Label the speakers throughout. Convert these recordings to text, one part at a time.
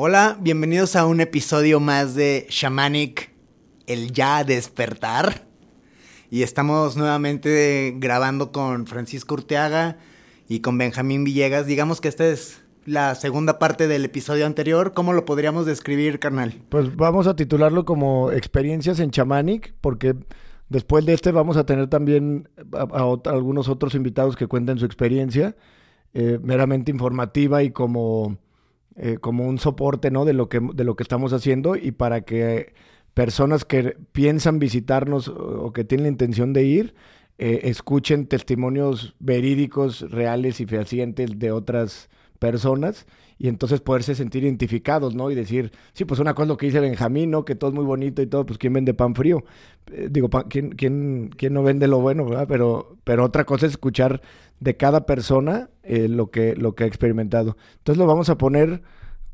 Speaker 1: Hola, bienvenidos a un episodio más de Shamanic, el ya despertar. Y estamos nuevamente grabando con Francisco Urteaga y con Benjamín Villegas. Digamos que esta es la segunda parte del episodio anterior. ¿Cómo lo podríamos describir, carnal?
Speaker 2: Pues vamos a titularlo como experiencias en Shamanic, porque después de este vamos a tener también a, algunos otros invitados que cuenten su experiencia, eh, meramente informativa y como eh, como un soporte, ¿no? De lo, que, de lo que estamos haciendo y para que personas que piensan visitarnos o que tienen la intención de ir, eh, escuchen testimonios verídicos, reales y fehacientes de otras personas y entonces poderse sentir identificados, ¿no? Y decir, sí, pues una cosa es lo que dice Benjamín, ¿no? Que todo es muy bonito y todo, pues ¿quién vende pan frío? Eh, digo, ¿quién, quién, quién no vende lo bueno, verdad? Pero, pero otra cosa es escuchar de cada persona lo, que, lo que ha experimentado. Entonces lo vamos a poner,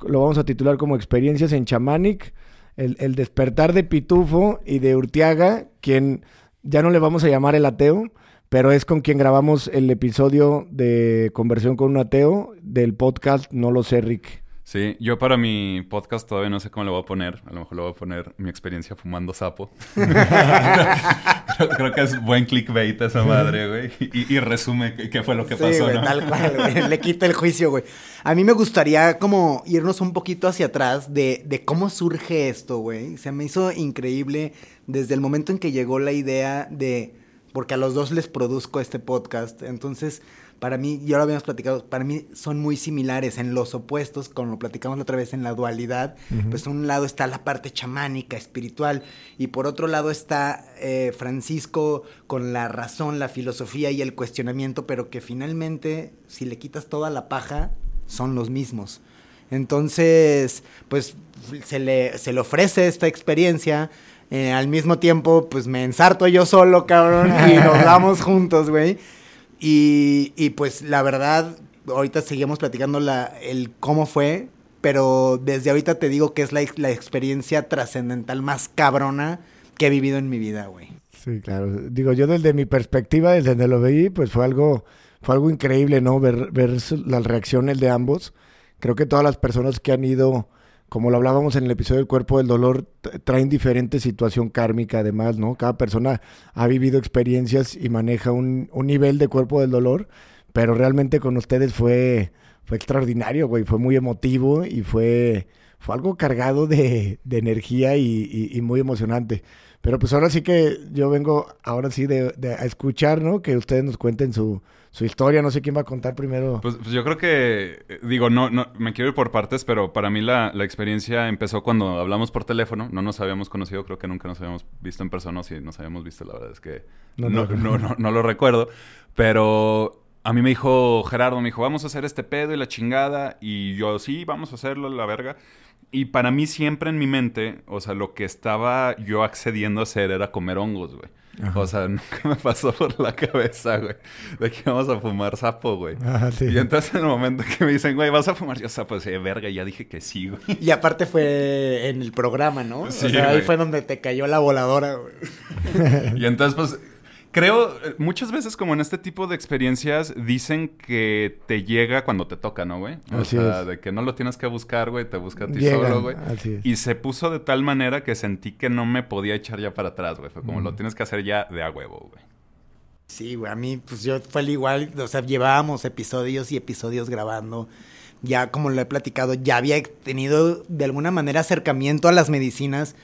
Speaker 2: lo vamos a titular como experiencias en Chamanic, el, el despertar de Pitufo y de Urtiaga, quien ya no le vamos a llamar el ateo, pero es con quien grabamos el episodio de Conversión con un ateo del podcast No lo sé, Rick.
Speaker 3: Sí, yo para mi podcast todavía no sé cómo le voy a poner. A lo mejor le voy a poner mi experiencia fumando sapo. creo, que es buen clickbait esa madre, güey. Y, resume qué fue lo que pasó,
Speaker 1: ¿no? tal cual, güey. Le quita el juicio, güey. A mí me gustaría como irnos un poquito hacia atrás de, de cómo surge esto, güey. Se me hizo increíble desde el momento en que llegó la idea de... Porque a los dos les produzco este podcast. Entonces para mí, ya lo habíamos platicado, para mí son muy similares en los opuestos, como lo platicamos la otra vez en la dualidad. Pues un lado está la parte chamánica, espiritual, y por otro lado está eh, Francisco con la razón, la filosofía y el cuestionamiento, pero que finalmente, si le quitas toda la paja, son los mismos. Entonces, pues se le, se le ofrece esta experiencia. Eh, al mismo tiempo, pues me ensarto yo solo, cabrón, y nos vamos juntos, güey. Y, pues la verdad, ahorita seguimos platicando la, el cómo fue, pero desde ahorita te digo que es la, la experiencia trascendental más cabrona que he vivido en mi vida, güey.
Speaker 2: Sí, claro. Digo, yo desde mi perspectiva, desde donde lo veí, pues fue algo, fue algo increíble, ¿no? Ver, ver las reacciones de ambos. Creo que todas las personas que han ido como lo hablábamos en el episodio del cuerpo del dolor, traen diferente situación kármica además, ¿no? Cada persona ha vivido experiencias y maneja un, un nivel de cuerpo del dolor, pero realmente con ustedes fue, fue extraordinario, güey, fue muy emotivo y fue, fue algo cargado de, de energía y, muy emocionante. Pero pues ahora sí que yo vengo, ahora sí, de, a escuchar, ¿no? Que ustedes nos cuenten su, su historia. No sé quién va a contar primero.
Speaker 3: Pues, pues, yo creo que, eh, digo, no, no, me quiero ir por partes, pero para mí la, la, experiencia empezó cuando hablamos por teléfono. No nos habíamos conocido, creo que nunca nos habíamos visto en persona. Si nos habíamos visto, la verdad es que no, no, no, no lo recuerdo. Pero a mí me dijo Gerardo, me dijo, vamos a hacer este pedo y la chingada. Y yo, sí, vamos a hacerlo, la verga. Y para mí siempre en mi mente, o sea, lo que estaba yo accediendo a hacer era comer hongos, güey. O sea, nunca me pasó por la cabeza, güey, de que vamos a fumar sapo, güey. Y entonces en el momento que me dicen, güey, ¿vas a fumar? Yo sapo, sí, verga, ya dije que sí, güey.
Speaker 1: Y aparte fue en el programa, ¿no? Sí, o sea, ahí fue donde te cayó la voladora, güey.
Speaker 3: y entonces, pues, Creo, muchas veces como en este tipo de experiencias dicen que te llega cuando te toca, ¿no, güey? O sea, de que no lo tienes que buscar, güey, te busca a ti solo, güey. Y se puso de tal manera que sentí que no me podía echar ya para atrás, güey. Fue como, lo tienes que hacer ya de a huevo, güey.
Speaker 1: Sí, güey, a mí, pues yo fue igual, o sea, llevábamos episodios y episodios grabando. Ya, como lo he platicado, ya había tenido de alguna manera acercamiento a las medicinas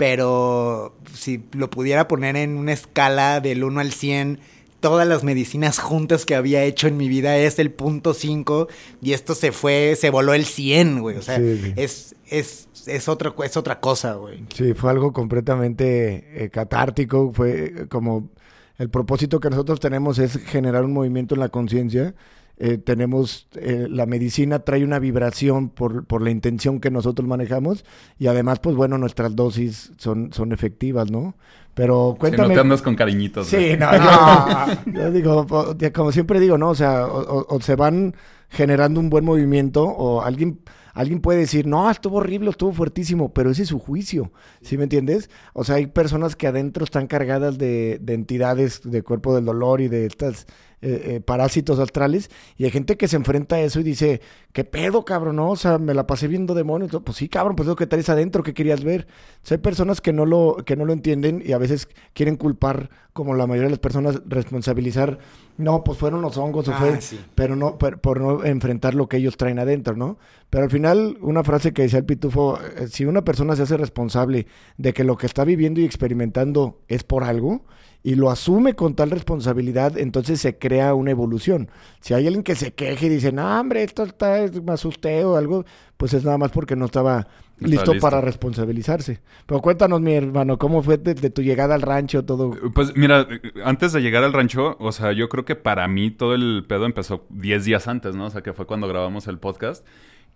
Speaker 1: pero si lo pudiera poner en una escala del 1 al 100, todas las medicinas juntas que había hecho en mi vida es el punto 5 y esto se fue, se voló el 100, güey. O sea, es, es, es, otra, es otra cosa, güey.
Speaker 2: Sí, fue algo completamente eh, catártico, fue como el propósito que nosotros tenemos es generar un movimiento en la conciencia eh, tenemos, eh, la medicina trae una vibración por, por, la intención que nosotros manejamos y además, pues bueno, nuestras dosis son, son efectivas, ¿no? Pero cuéntame...
Speaker 3: Si no te con cariñitos.
Speaker 2: Sí, no, no. yo digo, como siempre digo, ¿no? O sea, o, se van generando un buen movimiento o alguien alguien puede decir, no, estuvo horrible, estuvo fuertísimo, pero ese es su juicio, ¿sí me entiendes? O sea, hay personas que adentro están cargadas de, de entidades de cuerpo del dolor y de estas eh, eh, parásitos astrales, y hay gente que se enfrenta a eso y dice, ¿qué pedo, cabrón? No, o sea, me la pasé viendo demonios. Pues sí, cabrón, pues lo que traes adentro, ¿qué querías ver? O sea, hay personas que no, lo, que no lo entienden y a veces quieren culpar, como la mayoría de las personas, responsabilizar, no, pues fueron los hongos, o fue,
Speaker 1: sí.
Speaker 2: pero no, por, por no enfrentar lo que ellos traen adentro, ¿no? Pero al final, una frase que decía el pitufo, eh, si una persona se hace responsable de que lo que está viviendo y experimentando es por algo, y lo asume con tal responsabilidad, entonces se crea una evolución. Si hay alguien que se queje y dice, no, hombre, esto está, me asusté o algo, pues es nada más porque no estaba listo, para responsabilizarse. Pero cuéntanos, mi hermano, ¿cómo fue de, de tu llegada al rancho todo?
Speaker 3: Pues mira, antes de llegar al rancho, o sea, yo creo que para mí todo el pedo empezó 10 días antes, ¿no? O sea, que fue cuando grabamos el podcast.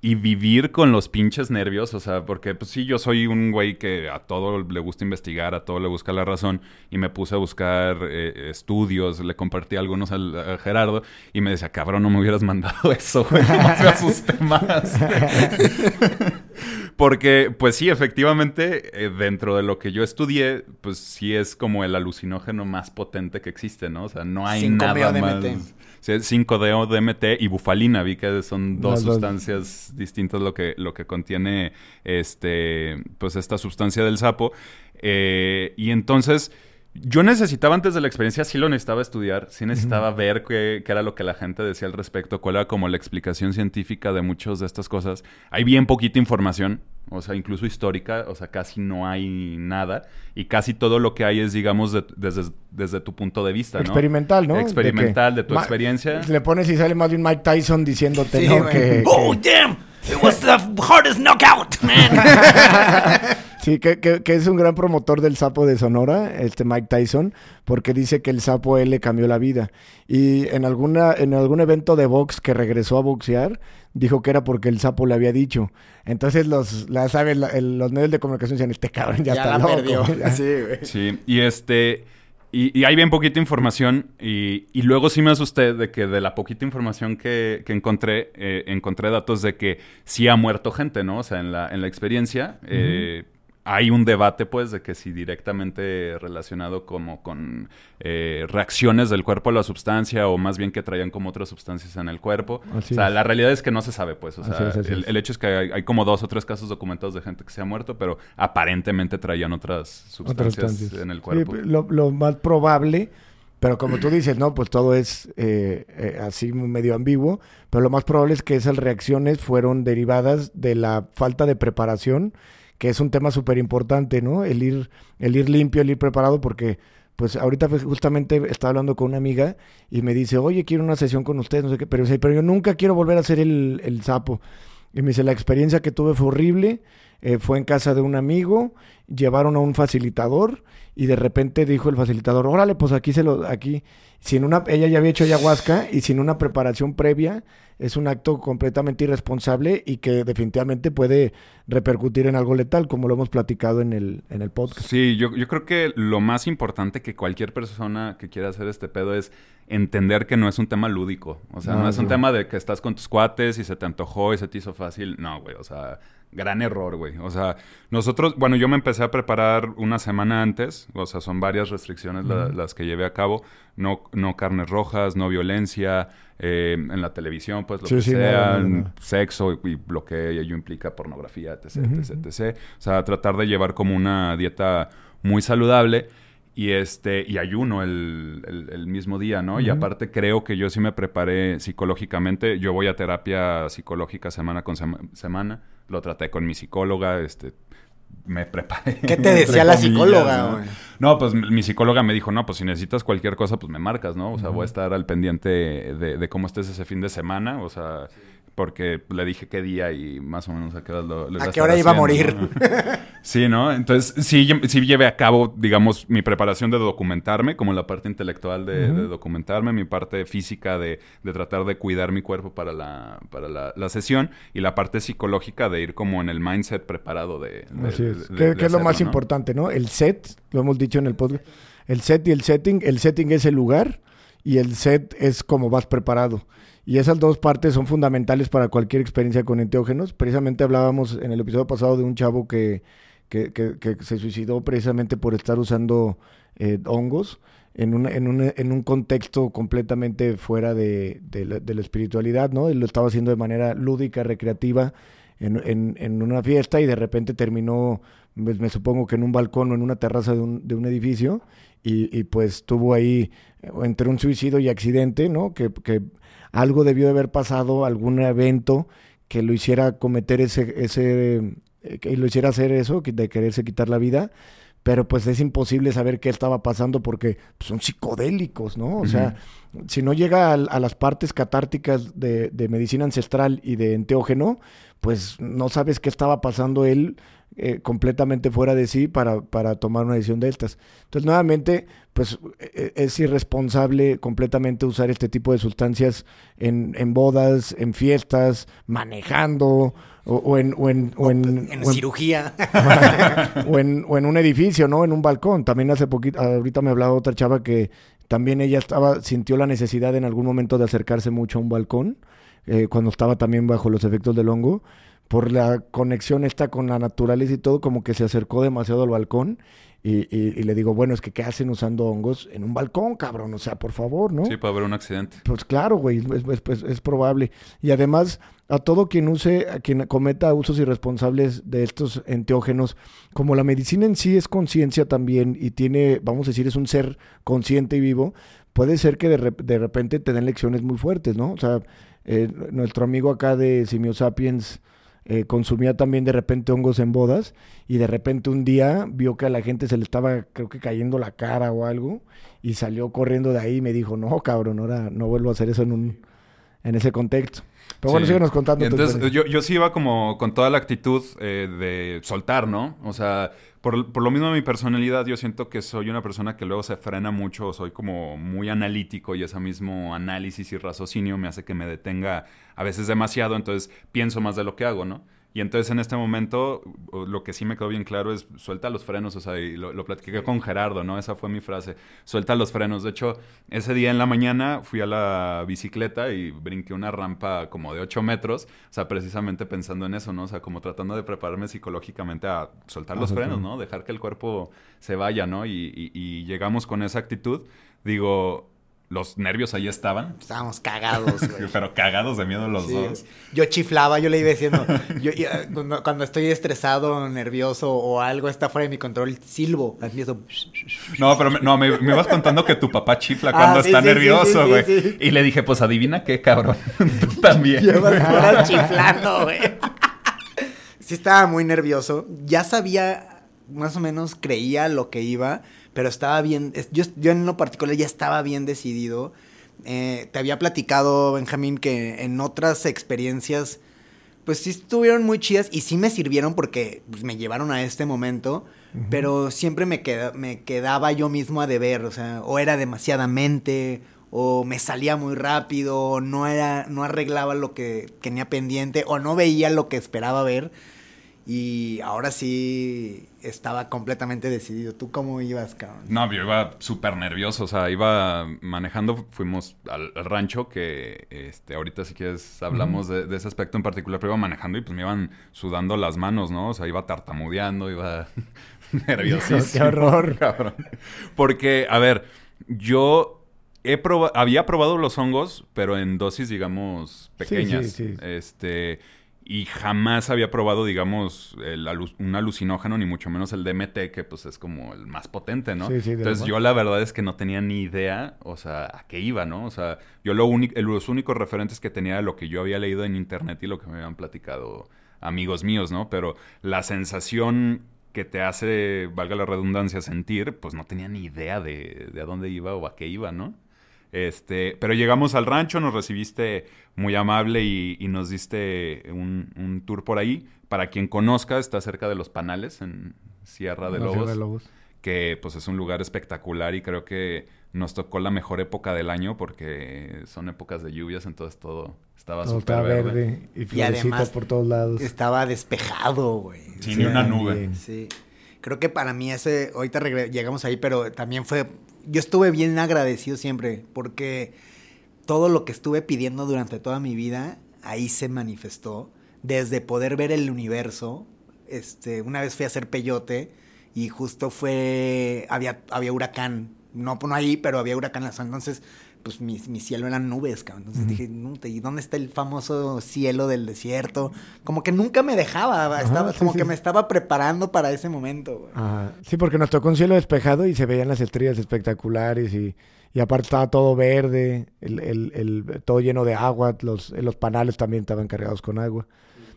Speaker 3: Y vivir con los pinches nervios, o sea, porque pues sí, yo soy un güey que a todo le gusta investigar, a todo le busca la razón, y me puse a buscar eh, estudios, le compartí algunos al- a, Gerardo, y me decía, cabrón, no me hubieras mandado eso, güey, más me asusté más. Porque, pues sí, efectivamente, eh, dentro de lo que yo estudié, pues sí es como el alucinógeno más potente que existe, ¿no? O sea, no hay
Speaker 1: 5-MeO
Speaker 3: nada más. 5-DO, DMT y bufalina, vi que son dos
Speaker 2: Las
Speaker 3: sustancias distintas lo que, lo que contiene este, pues esta sustancia del sapo. Eh, y entonces, yo necesitaba antes de la experiencia, sí lo necesitaba estudiar, sí necesitaba ver qué, qué era lo que la gente decía al respecto, cuál era como la explicación científica de muchas de estas cosas. Hay bien poquita información, o sea, incluso histórica, o sea, casi no hay nada. Y casi todo lo que hay es, digamos, de- desde, desde tu punto de vista, ¿no?
Speaker 2: Experimental, ¿no?
Speaker 3: Experimental,
Speaker 2: que
Speaker 3: de tu
Speaker 2: Ma-
Speaker 3: experiencia.
Speaker 2: Le pones y sale más de un Mike Tyson diciéndote,
Speaker 1: Sí,
Speaker 2: ¿no? Que,
Speaker 1: ¡Oh,
Speaker 2: que-
Speaker 1: damn! It was the hardest knockout, man.
Speaker 2: Sí, que, que- que es un gran promotor del sapo de Sonora, este Mike Tyson, porque dice que el sapo él le cambió la vida. Y en alguna, en algún evento de box que regresó a boxear, dijo que era porque el sapo le había dicho. Entonces los, la, ¿sabes? La- el- los medios de comunicación decían, este cabrón ya,
Speaker 1: ya
Speaker 2: está
Speaker 1: la
Speaker 2: loco.
Speaker 1: perdió.
Speaker 2: Ya.
Speaker 1: Sí, güey.
Speaker 3: Sí, y este. Y, y hay bien poquita información. Y, y luego sí me asusté de que de la poquita información que, que encontré, eh, encontré datos de que sí ha muerto gente, ¿no? O sea, en la, en la experiencia. eh, hay un debate, pues, de que si directamente relacionado como con eh, reacciones del cuerpo a la sustancia o más bien que traían como otras sustancias en el cuerpo.
Speaker 2: Así
Speaker 3: o sea,
Speaker 2: es.
Speaker 3: la realidad es que no se sabe, pues. O
Speaker 2: Así
Speaker 3: sea,
Speaker 2: es, así
Speaker 3: el,
Speaker 2: es.
Speaker 3: el hecho es que hay, hay como dos o tres casos documentados de gente que se ha muerto, pero aparentemente traían otras sustancias en el
Speaker 2: Sí,
Speaker 3: cuerpo.
Speaker 2: lo, lo más probable, pero como tú dices, no, pues todo es eh, eh, así medio ambiguo, pero lo más probable es que esas reacciones fueron derivadas de la falta de preparación, que es un tema súper importante, ¿no? El ir, el ir limpio, el ir preparado, porque pues ahorita justamente estaba hablando con una amiga y me dice, oye, quiero una sesión con ustedes, no sé qué, pero, pero yo nunca quiero volver a hacer el, el sapo. Y me dice, la experiencia que tuve fue horrible, eh, fue en casa de un amigo, llevaron a un facilitador y de repente dijo el facilitador, órale, pues aquí se lo, aquí, sin una, ella ya había hecho ayahuasca y sin una preparación previa, es un acto completamente irresponsable y que definitivamente puede repercutir en algo letal, como lo hemos platicado en el, en el podcast.
Speaker 3: Sí, yo, yo creo que lo más importante que cualquier persona que quiera hacer este pedo es entender que no es un tema lúdico. O sea, no,
Speaker 2: No,
Speaker 3: es un tema de que estás con tus cuates y se te antojó y se te hizo fácil. No, güey, o sea, gran error, güey. O sea, nosotros, bueno, yo me empecé a preparar una semana antes. O sea, son varias restricciones la- las que llevé a cabo. No, no carnes rojas, no violencia, eh, en la televisión, pues lo
Speaker 2: Sí,
Speaker 3: que
Speaker 2: sí,
Speaker 3: sea, sexo y, y lo que ello implica pornografía, etc, etc, etc. O sea, tratar de llevar como una dieta muy saludable y este y ayuno el, el- el mismo día, ¿no? Y aparte creo que yo sí me preparé psicológicamente. Yo voy a terapia psicológica semana con sema- semana. Lo traté con mi psicóloga, este me preparé.
Speaker 1: ¿Qué te decía la
Speaker 3: comillas,
Speaker 1: psicóloga,
Speaker 3: ¿no? pues mi mi psicóloga me dijo, no, pues si necesitas cualquier cosa, pues me marcas, ¿no? O sea, voy a estar al pendiente de, de cómo estés ese fin de semana, o sea, porque le dije qué día y más o menos a qué hora lo, lo
Speaker 1: ¿A
Speaker 3: iba
Speaker 1: qué hora
Speaker 3: estar
Speaker 1: iba a morir?
Speaker 3: Sí, ¿no? Entonces, sí, sí llevé a cabo, digamos, mi preparación de documentarme, como la parte intelectual de, de documentarme, mi parte física de, de tratar de cuidar mi cuerpo para la, para la, la sesión, y la parte psicológica de ir como en el mindset preparado de... de-
Speaker 2: Así es. que es lo más
Speaker 3: ¿no?
Speaker 2: importante, ¿no? El set, lo hemos dicho en el podcast. El set y el setting. El setting es el lugar y el set es cómo vas preparado. Y esas dos partes son fundamentales para cualquier experiencia con enteógenos. Precisamente hablábamos en el episodio pasado de un chavo que, que, se suicidó precisamente por estar usando eh, hongos en un, en, un, en un contexto completamente fuera de, de, la, espiritualidad, ¿no? Él lo estaba haciendo de manera lúdica, recreativa, en, en, en una fiesta y de repente terminó, pues, me supongo que en un balcón o en una terraza de un, de un edificio y, y, pues tuvo ahí entre un suicidio y accidente, ¿no? Que, que algo debió de haber pasado, algún evento que lo hiciera cometer ese, ese, eh, que lo hiciera hacer eso, de quererse quitar la vida pero pues es imposible saber qué estaba pasando porque pues, son psicodélicos, ¿no? O sea, si no llega a, las partes catárticas de, de, medicina ancestral y de enteógeno, pues no sabes qué estaba pasando él eh, completamente fuera de sí para, para tomar una decisión de estas. Entonces, nuevamente, pues e, e, es irresponsable completamente usar este tipo de sustancias en, en bodas, en fiestas, manejando o, en, o en, o en,
Speaker 1: en cirugía.
Speaker 2: o, en, o en un edificio, ¿no? En un balcón. También hace poquito, ahorita me hablaba otra chava que también ella estaba, sintió la necesidad en algún momento de acercarse mucho a un balcón, eh, cuando estaba también bajo los efectos del hongo por la conexión esta con la naturaleza y todo, como que se acercó demasiado al balcón. Y, y, le digo, bueno, es que ¿qué hacen usando hongos en un balcón, cabrón? O sea, por favor, ¿no?
Speaker 3: Sí, puede haber un accidente.
Speaker 2: Pues claro, güey, es, es, es, probable. Y además, a todo quien use, a quien cometa usos irresponsables de estos enteógenos, como la medicina en sí es conciencia también y tiene, vamos a decir, es un ser consciente y vivo, puede ser que de, de repente te den lecciones muy fuertes, ¿no? O sea, eh, nuestro amigo acá de Simio Sapiens eh, consumía también de repente hongos en bodas y de repente un día vio que a la gente se le estaba, creo que cayendo la cara o algo y salió corriendo de ahí y me dijo, no, cabrón, ahora no vuelvo a hacer eso en, un, en ese contexto. Pero bueno, síguenos contando.
Speaker 3: Entonces, yo, yo sí iba como con toda la actitud eh, de soltar, ¿no? O sea, por, por, lo mismo de mi personalidad, yo siento que soy una persona que luego se frena mucho, soy como muy analítico y ese mismo análisis y raciocinio me hace que me detenga a veces demasiado, entonces pienso más de lo que hago, ¿no? Y entonces en este momento lo que sí me quedó bien claro es suelta los frenos, o sea, y lo, lo, platiqué con Gerardo, ¿no? Esa fue mi frase, suelta los frenos. De hecho, ese día en la mañana fui a la bicicleta y brinqué una rampa como de 8 metros, o sea, precisamente pensando en eso, ¿no? O sea, como tratando de prepararme psicológicamente a soltar los frenos, ¿no? Dejar que el cuerpo se vaya, ¿no? y, y llegamos con esa actitud. Digo, los nervios ahí estaban.
Speaker 1: Estábamos cagados,
Speaker 3: güey. Pero cagados de miedo los dos.
Speaker 1: Yo chiflaba, yo le iba diciendo, yo, cuando, estoy estresado, nervioso o algo está fuera de mi control, silbo.
Speaker 3: No, pero me, no, me, me, vas contando que tu papá chifla ah, cuando está nervioso, güey. Y le dije, pues adivina qué, cabrón. Tú también.
Speaker 1: Llevas chiflando, güey. sí estaba muy nervioso. Ya sabía, más o menos creía lo que iba pero estaba bien, yo, yo en lo particular ya estaba bien decidido. Eh, te había platicado, Benjamín, que en otras experiencias, pues sí estuvieron muy chidas y sí me sirvieron porque pues, me llevaron a este momento, pero siempre me, me quedaba yo mismo a deber, o sea, o era demasiadamente, o me salía muy rápido, o no, era, no arreglaba lo que tenía pendiente, o no veía lo que esperaba ver. Y ahora sí estaba completamente decidido. ¿Tú cómo ibas, cabrón?
Speaker 3: No, yo iba súper nervioso. O sea, iba manejando, fuimos al, rancho, que este, ahorita si quieres hablamos de, ese aspecto en particular, pero iba manejando y pues me iban sudando las manos, ¿no? O sea, iba tartamudeando, iba nerviosísimo.
Speaker 2: ¡Qué horror!
Speaker 3: Cabrón. Porque, a ver, yo he había probado los hongos, pero en dosis, digamos, pequeñas. Sí, sí, sí. Este y jamás había probado, digamos, el un alucinógeno, ni mucho menos el DMT, que pues es como el más potente, ¿no? Sí, sí, Entonces yo la verdad es que no tenía ni idea, o sea, a qué iba, ¿no? O sea, yo lo los únicos referentes que tenía era lo que yo había leído en internet y lo que me habían platicado amigos míos, ¿no? Pero la sensación que te hace, valga la redundancia, sentir, pues no tenía ni idea de, de a dónde iba o a qué iba, ¿no? Este, pero llegamos al rancho, nos recibiste muy amable y, nos diste un, tour por ahí. Para quien conozca, está cerca de los Panales, en Sierra de Lobos, Que pues es un lugar espectacular y creo que nos tocó la mejor época del año porque son épocas de lluvias, entonces todo estaba súper verde.
Speaker 2: Y, además por todos lados.
Speaker 1: Estaba despejado, güey.
Speaker 3: Sin una nube.
Speaker 1: Sí. Creo que para mí ese, ahorita llegamos ahí, pero también fue yo estuve bien agradecido siempre porque todo lo que estuve pidiendo durante toda mi vida, ahí se manifestó. Desde poder ver el universo. Este, una vez fui a hacer peyote y justo fue. Había, había huracán. No, no ahí, pero había huracán. Entonces, pues mi, mi cielo eran nubes, cabrón. Entonces dije, ¿y dónde está el famoso cielo del desierto? Como que nunca me dejaba, estaba, como que me estaba preparando para ese momento.
Speaker 2: Sí, porque nos tocó un cielo despejado y se veían las estrellas espectaculares y, y aparte estaba todo verde, el, el, el, todo lleno de agua, los, los panales también estaban cargados con agua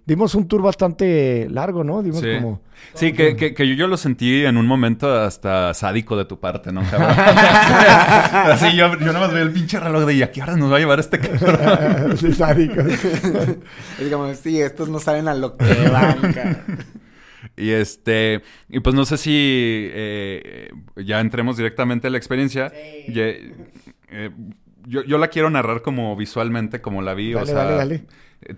Speaker 2: dimos un tour bastante largo, ¿no? Dimos
Speaker 3: sí,
Speaker 2: como...
Speaker 3: sí que, que, yo, lo sentí en un momento hasta sádico de tu parte, ¿no, cabrón? Así yo, yo nada más veía el pinche reloj de, ¿y a qué hora nos va a llevar este cabrón?
Speaker 2: sí, sádico.
Speaker 1: es como, sí, estos no saben a lo que van,
Speaker 3: Y este, y pues no sé si eh, ya entremos directamente a la experiencia. Sí. Eh, yo, yo, la quiero narrar como visualmente, como la vi.
Speaker 2: Dale,
Speaker 3: o sea,
Speaker 2: dale, dale.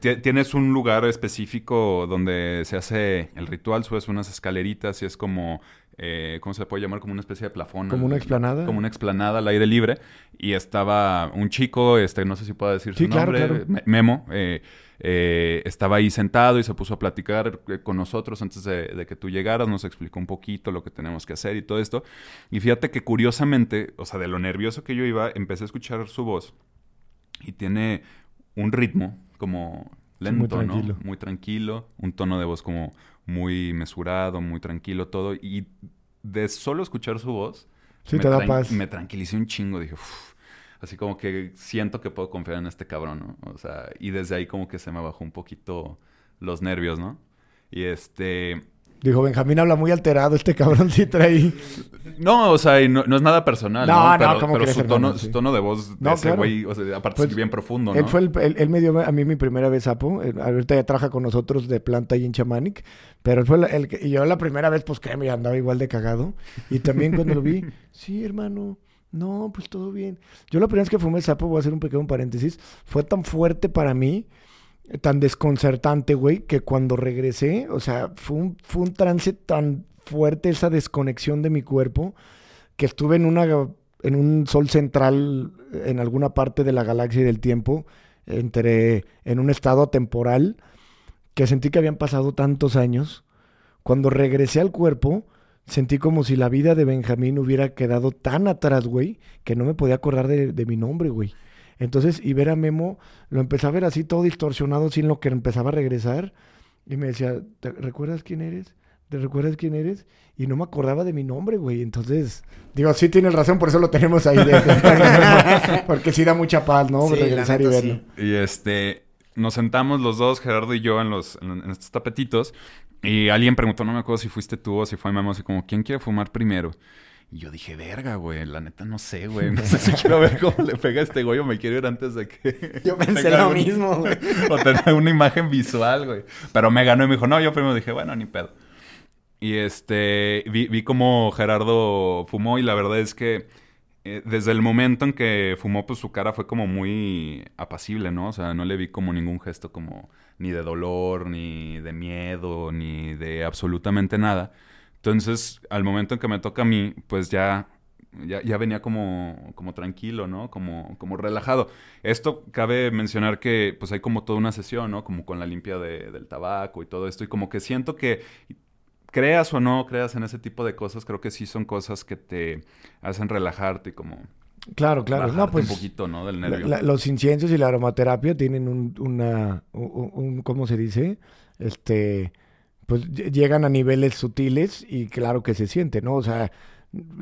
Speaker 3: Tienes un lugar específico donde se hace el ritual, subes unas escaleritas y es como, eh, ¿cómo se puede llamar? Como una especie de plafón.
Speaker 2: Como una explanada.
Speaker 3: Como una explanada al aire libre. Y estaba un chico, este, no sé si puedo decir
Speaker 2: sí,
Speaker 3: su nombre,
Speaker 2: claro.
Speaker 3: Memo. Eh, eh, estaba ahí sentado y se puso a platicar eh, con nosotros antes de, de, que tú llegaras, nos explicó un poquito lo que tenemos que hacer y todo esto. Y fíjate que curiosamente, o sea, de lo nervioso que yo iba, empecé a escuchar su voz y tiene un ritmo como lento,
Speaker 2: sí, muy
Speaker 3: ¿no? Muy tranquilo, un tono de voz como muy mesurado, muy tranquilo todo. Y de solo escuchar su voz,
Speaker 2: sí,
Speaker 3: me,
Speaker 2: te da paz.
Speaker 3: me tranquilicé un chingo. Dije, uff, así como que siento que puedo confiar en este cabrón, ¿no? O sea, y desde ahí como que se me bajó un poquito los nervios, ¿no? Y este...
Speaker 2: Dijo, Benjamín habla muy alterado, este cabrón sí trae...
Speaker 3: No, o sea, no, no, es nada personal,
Speaker 2: no,
Speaker 3: ¿no?
Speaker 2: no
Speaker 3: Pero,
Speaker 2: ¿cómo
Speaker 3: pero
Speaker 2: crees,
Speaker 3: su, tono,
Speaker 2: hermano? Sí.
Speaker 3: su tono de voz de
Speaker 2: No,
Speaker 3: ese
Speaker 2: claro.
Speaker 3: güey, o sea, aparte
Speaker 2: Pues,
Speaker 3: es bien profundo, ¿no?
Speaker 2: Él fue el, él, él me dio a mí mi primera vez sapo. Eh, Ahorita ya trabaja con nosotros de planta ahí en Chamanic. Pero él fue el, que- y yo la primera vez, pues créeme, andaba igual de cagado. Y también cuando lo vi, sí, hermano. No, pues todo bien. Yo la primera vez que fumé sapo, voy a hacer un pequeño paréntesis, fue tan fuerte para mí, tan desconcertante, güey, que cuando regresé, o sea, fue un, fue un trance tan fuerte esa desconexión de mi cuerpo que estuve en una en un sol central en alguna parte de la galaxia y del tiempo entre en un estado temporal que sentí que habían pasado tantos años. Cuando regresé al cuerpo sentí como si la vida de Benjamín hubiera quedado tan atrás güey que no me podía acordar de, de mi nombre güey entonces y ver a Memo lo empecé a ver así todo distorsionado sin lo que empezaba a regresar y me decía ¿te recuerdas quién eres? ¿Te recuerdas quién eres? Y no me acordaba de mi nombre, güey. Entonces, digo, sí tienes razón, por eso lo tenemos ahí. de- porque sí da mucha paz, ¿no?
Speaker 1: Sí,
Speaker 2: Regresar y verlo.
Speaker 1: sí.
Speaker 3: Y este, nos sentamos los dos, Gerardo y yo, en, los, en, en estos tapetitos. Y alguien preguntó, no me acuerdo si fuiste tú o si fue Memo, así como, ¿quién quiere fumar primero? Y yo dije, verga, güey, la neta no sé, güey. No sé si quiero ver cómo le pega a este güey o me quiero ir antes de que...
Speaker 1: Yo pensé lo mismo, güey.
Speaker 3: o tener una imagen visual, güey. Pero me ganó y me dijo, no, yo primero dije, bueno, ni pedo. Y este, vi, vi cómo Gerardo fumó y la verdad es que eh, desde el momento en que fumó, pues su cara fue como muy apacible, ¿no? O sea, no le vi como ningún gesto como ni de dolor, ni de miedo, ni de absolutamente nada. Entonces, al momento en que me toca a mí, pues ya, ya, ya venía como, como tranquilo, ¿no? Como, como relajado. Esto cabe mencionar que pues hay como toda una sesión, ¿no? Como con la limpia de- del tabaco y todo esto. Y como que siento que creas o no creas en ese tipo de cosas, creo que sí son cosas que te hacen relajarte y como
Speaker 2: Claro, claro. No, pues
Speaker 3: un poquito, ¿no? Del
Speaker 2: la-
Speaker 3: nervio.
Speaker 2: la- los inciensos y la aromaterapia tienen un, una, un, un- ¿cómo se dice? Este, pues ll- llegan a niveles sutiles y claro que se siente, ¿no? O sea,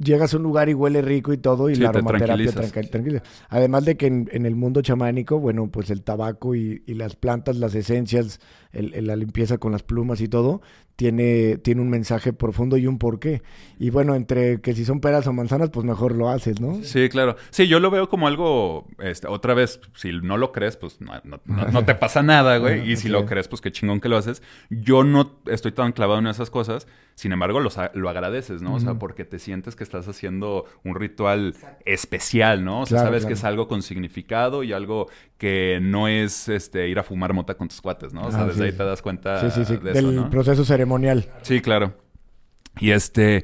Speaker 2: llegas a un lugar y huele rico y todo y
Speaker 3: Sí,
Speaker 2: la
Speaker 3: te
Speaker 2: aromaterapia tranquiliza. Además de que en, en el mundo chamánico, bueno, pues el tabaco y, y las plantas, las esencias, el- el- la limpieza con las plumas y todo, tiene, tiene un mensaje profundo y un porqué. Y bueno, entre que si son peras o manzanas, pues mejor lo haces, ¿no?
Speaker 3: Sí, claro. Sí, yo lo veo como algo, este, otra vez, si no lo crees, pues no, no- no- no te pasa nada, güey. Y si lo
Speaker 2: es.
Speaker 3: crees, pues qué chingón que lo haces. Yo no estoy tan clavado en esas cosas, sin embargo, los a- lo agradeces, ¿no? O sea, porque te sientes que estás haciendo un ritual especial, ¿no? O sea,
Speaker 2: Claro,
Speaker 3: sabes que es algo con significado y algo que no es, este, ir a fumar mota con tus cuates, ¿no? O sea,
Speaker 2: Ah,
Speaker 3: desde
Speaker 2: sí.
Speaker 3: ahí te das cuenta
Speaker 2: Sí, sí, sí.
Speaker 3: de
Speaker 2: Del
Speaker 3: eso, ¿no?
Speaker 2: proceso ceremonial.
Speaker 3: Sí, claro. Y este,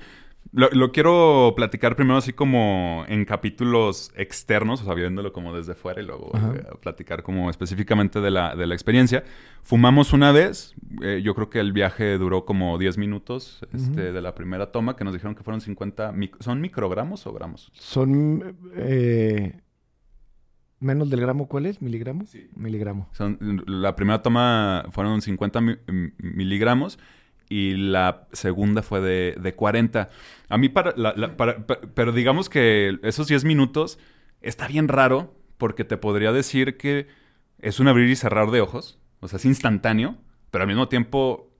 Speaker 3: Lo, quiero platicar primero así como en capítulos externos, o sea, viéndolo como desde fuera y luego eh, platicar como específicamente de la, de la experiencia. Fumamos una vez, eh, yo creo que el viaje duró como 10 minutos este, de la primera toma, que nos dijeron que fueron 50, ¿son microgramos o gramos?
Speaker 2: Son eh, menos del gramo, ¿cuál es? ¿Miligramo?
Speaker 3: Sí.
Speaker 2: Miligramo.
Speaker 3: Son, la primera toma fueron 50 miligramos y la segunda fue de, de 40. A mí, para, pero digamos que esos 10 minutos está bien raro porque te podría decir que es un abrir y cerrar de ojos, o sea, es instantáneo, pero al mismo tiempo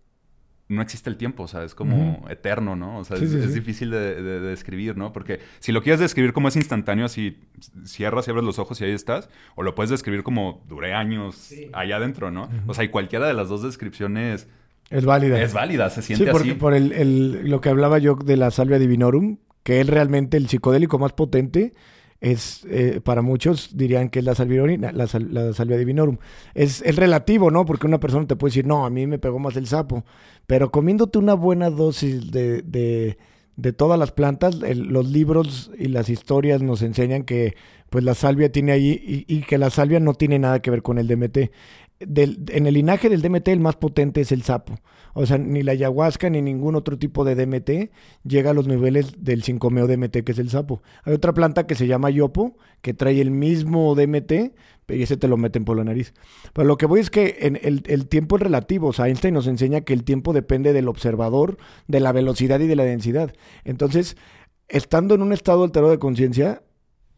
Speaker 3: no existe el tiempo, o sea, es como eterno, ¿no? O sea, es, difícil de, describir, ¿no? Porque si lo quieres describir como es instantáneo, así cierras y abres los ojos y ahí estás, o lo puedes describir como duré años allá adentro, ¿no? O sea, y cualquiera de las dos descripciones
Speaker 2: es válida.
Speaker 3: Es válida, se siente
Speaker 2: sí, porque por el, lo que hablaba yo de la salvia divinorum, que es realmente el psicodélico más potente, es eh, para muchos dirían que es la salvia, la, salvia divinorum. Es, es, relativo, ¿no? Porque una persona te puede decir, no, a mí me pegó más el sapo. Pero comiéndote una buena dosis de, de, de todas las plantas, los libros y las historias nos enseñan que pues la salvia tiene ahí y, y, que la salvia no tiene nada que ver con el DMT en el linaje del DMT el más potente es el sapo. O sea, ni la ayahuasca ni ningún otro tipo de DMT llega a los niveles del 5-meo DMT que es el sapo. Hay otra planta que se llama yopo, que trae el mismo DMT, y ese te lo meten por la nariz. Pero lo que voy es que en el, el tiempo es relativo. O sea, Einstein nos enseña que el tiempo depende del observador, de la velocidad y de la densidad. Entonces, estando en un estado alterado de conciencia,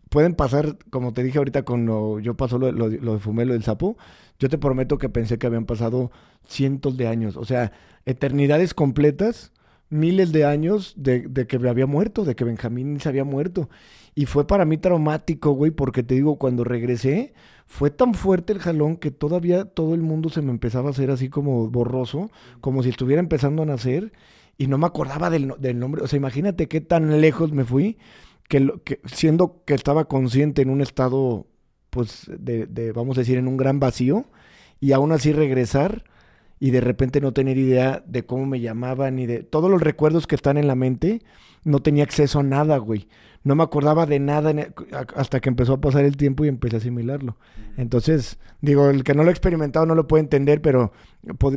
Speaker 2: pueden pasar, como te dije ahorita, cuando yo paso lo, lo, lo de fumé, lo del sapo, yo te prometo que pensé que habían pasado cientos de años, o sea, eternidades completas, miles de años de, de que había muerto, de que Benjamín se había muerto. Y fue para mí traumático, güey, porque te digo, cuando regresé, fue tan fuerte el jalón que todavía todo el mundo se me empezaba a hacer así como borroso, como si estuviera empezando a nacer, y no me acordaba del, del nombre. O sea, imagínate qué tan lejos me fui, que, que siendo que estaba consciente en un estado pues, de, vamos a decir, en un gran vacío y aún así regresar y de repente no tener idea de cómo me llamaban ni de todos los recuerdos que están en la mente, no tenía acceso a nada, güey. No me acordaba de nada hasta que empezó a pasar el tiempo y empecé a asimilarlo. Entonces, digo, el que no lo ha experimentado no lo puede entender, pero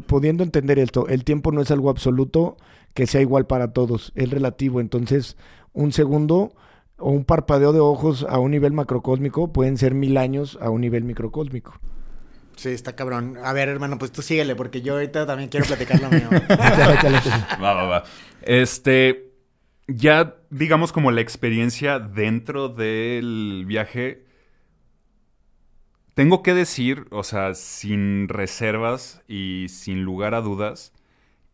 Speaker 2: pudiendo entender esto, el tiempo no es algo absoluto que sea igual para todos, es relativo. Entonces, un segundo o un parpadeo de ojos a un nivel macrocósmico pueden ser mil años a un nivel microcósmico.
Speaker 1: Sí, está cabrón. A ver, hermano, pues tú síguele, porque yo ahorita también quiero platicar lo mío.
Speaker 3: va, va, va. Este, ya digamos como la experiencia dentro del viaje, tengo que decir, o sea, sin reservas y sin lugar a dudas,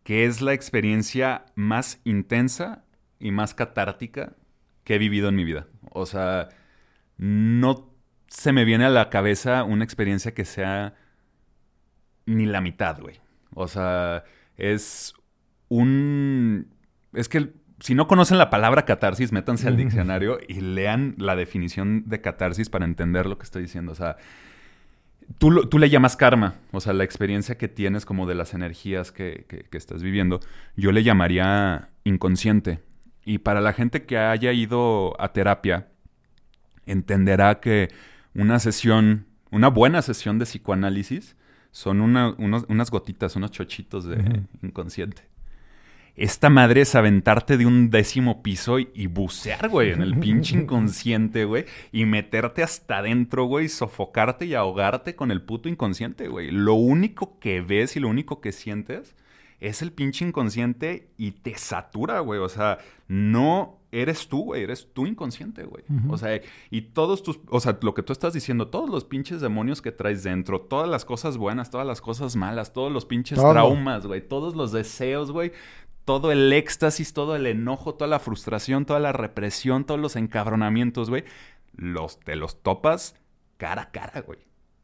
Speaker 3: que es la experiencia más intensa y más catártica que he vivido en mi vida. O sea, no se me viene a la cabeza una experiencia que sea ni la mitad, güey. O sea, es un... Es que si no conocen la palabra catarsis, métanse al diccionario y lean la definición de catarsis para entender lo que estoy diciendo. O sea, tú, tú le llamas karma, o sea, la experiencia que tienes como de las energías que, que estás viviendo. Yo le llamaría inconsciente. Y para la gente que haya ido a terapia, entenderá que una sesión, una buena sesión de psicoanálisis, son unas gotitas, unos chochitos de inconsciente. Esta madre es aventarte de un décimo piso y, bucear, güey, en el pinche inconsciente, güey. Y meterte hasta adentro, güey, y sofocarte y ahogarte con el puto inconsciente, güey. Lo único que ves y lo único que sientes es el pinche inconsciente y te satura, güey. O sea, no eres tú, güey, eres tú inconsciente, güey. O sea, y todos tus, o sea, lo que tú estás diciendo, todos los pinches demonios que traes dentro, todas las cosas buenas, todas las cosas malas, todos los pinches traumas, güey, todos los deseos, güey, todo el éxtasis, todo el enojo, toda la frustración, toda la represión, todos los encabronamientos, güey, los te los topas cara a cara, güey.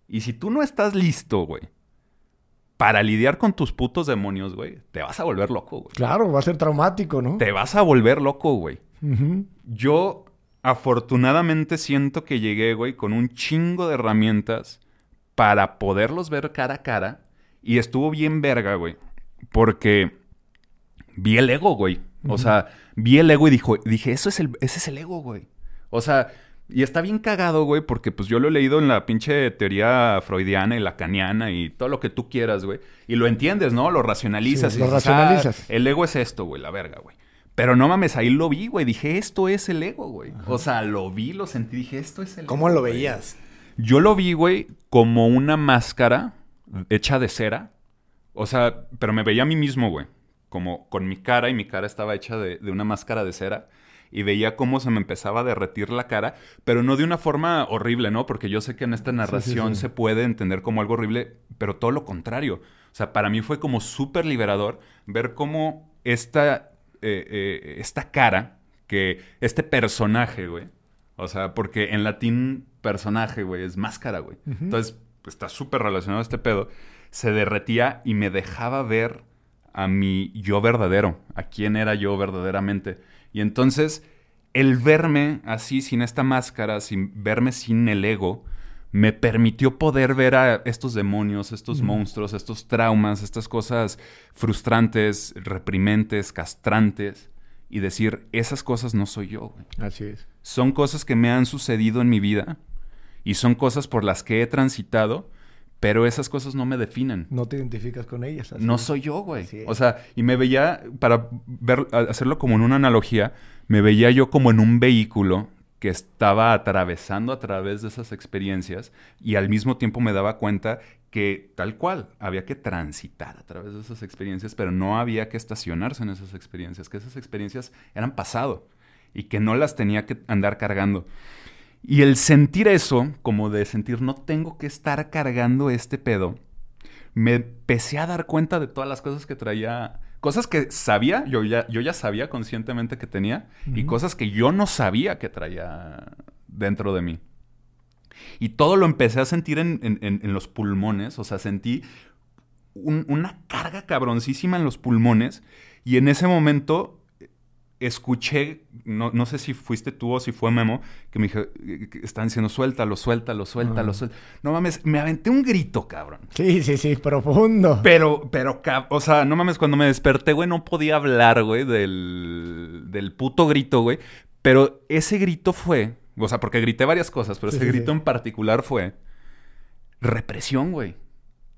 Speaker 3: Y si tú no estás listo, güey, para lidiar con tus putos demonios, güey, te vas a volver loco, güey.
Speaker 2: Claro, va a ser traumático, ¿no?
Speaker 3: Te vas a volver loco, güey. Yo afortunadamente siento que llegué, güey, con un chingo de herramientas para poderlos ver cara a cara. Y estuvo bien verga, güey. Porque vi el ego, güey. O sea, vi el ego y dijo, dije, eso es el, ese es el ego, güey. O sea, y está bien cagado, güey, porque pues yo lo he leído en la pinche teoría freudiana y lacaniana y todo lo que tú quieras, güey. Y lo entiendes, ¿no? Lo racionalizas.
Speaker 2: Sí,
Speaker 3: y
Speaker 2: lo
Speaker 3: dices,
Speaker 2: racionalizas.
Speaker 3: "Ah, el ego es esto, güey, la verga, güey. Pero no mames, ahí lo vi, güey. Dije, esto es el ego, güey. O sea, lo vi, lo sentí, dije, esto es el
Speaker 1: ¿Cómo
Speaker 3: ego,
Speaker 1: lo
Speaker 3: güey.
Speaker 1: veías?
Speaker 3: Yo lo vi, güey, como una máscara hecha de cera. O sea, pero me veía a mí mismo, güey. Como con mi cara y mi cara estaba hecha de, de una máscara de cera. Y veía cómo se me empezaba a derretir la cara, pero no de una forma horrible, ¿no? Porque yo sé que en esta narración
Speaker 2: sí.
Speaker 3: se puede entender como algo horrible, pero todo lo contrario. O sea, para mí fue como súper liberador ver cómo esta, eh, eh, esta cara, que este personaje, güey, o sea, porque en latín personaje, güey, es máscara, güey. Entonces, está súper relacionado a este pedo. Se derretía y me dejaba ver a mi yo verdadero, a quién era yo verdaderamente. Y entonces, el verme así, sin esta máscara, sin verme sin el ego, me permitió poder ver a estos demonios, estos monstruos, estos traumas, estas cosas frustrantes, reprimentes, castrantes, y decir, esas cosas no soy yo, güey
Speaker 2: Así es.
Speaker 3: son cosas que me han sucedido en mi vida y son cosas por las que he transitado, pero esas cosas no me definen.
Speaker 2: No te identificas con ellas. así
Speaker 3: No
Speaker 2: es.
Speaker 3: soy yo, güey. O sea, y me veía, para ver, hacerlo como en una analogía, me veía yo como en un vehículo que estaba atravesando a través de esas experiencias y al mismo tiempo me daba cuenta que tal cual había que transitar a través de esas experiencias, pero no había que estacionarse en esas experiencias, que esas experiencias eran pasado y que no las tenía que andar cargando. Y el sentir eso, como de sentir no tengo que estar cargando este pedo, me empecé a dar cuenta de todas las cosas que traía, cosas que sabía, yo ya, yo ya sabía conscientemente que tenía, y cosas que yo no sabía que traía dentro de mí. Y todo lo empecé a sentir en, en- en- en los pulmones, o sea, sentí un- una carga cabroncísima en los pulmones, y en ese momento escuché, no, no sé si fuiste tú o si fue Memo, que me dijo, que están diciendo, suéltalo, suéltalo, suéltalo,
Speaker 2: Ah.
Speaker 3: suéltalo. No mames, me aventé un grito, cabrón.
Speaker 2: Sí, sí, sí, profundo.
Speaker 3: Pero, pero, o sea, no mames, cuando me desperté, güey, no podía hablar, güey, del, del puto grito, güey. Pero ese grito fue, o sea, porque grité varias cosas, pero
Speaker 2: Sí,
Speaker 3: ese
Speaker 2: sí,
Speaker 3: grito
Speaker 2: sí.
Speaker 3: en particular fue represión, güey.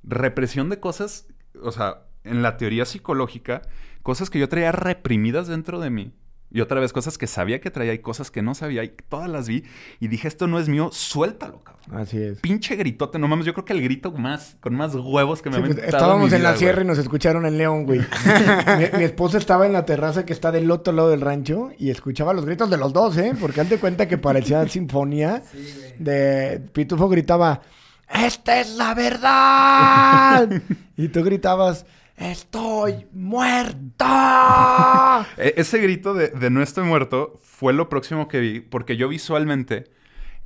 Speaker 3: Represión de cosas, o sea, en la teoría psicológica, cosas que yo traía reprimidas dentro de mí. Y otra vez, cosas que sabía que traía y cosas que no sabía y todas las vi. Y dije, esto no es mío, suéltalo, cabrón.
Speaker 2: Así es.
Speaker 3: Pinche gritote, no mames, yo creo que el grito más, con más huevos que me
Speaker 2: Sí, pues, estábamos en la sierra y nos escucharon en León, güey. mi, mi esposa estaba en la terraza que está del otro lado del rancho y escuchaba los gritos de los dos, ¿eh? Porque hazte cuenta que parecía sinfonía. de Pitufo gritaba, ¡Esta es la verdad! y tú gritabas, ¡Estoy muerto!
Speaker 3: E- Ese grito de, de no estoy muerto fue lo próximo que vi, porque yo visualmente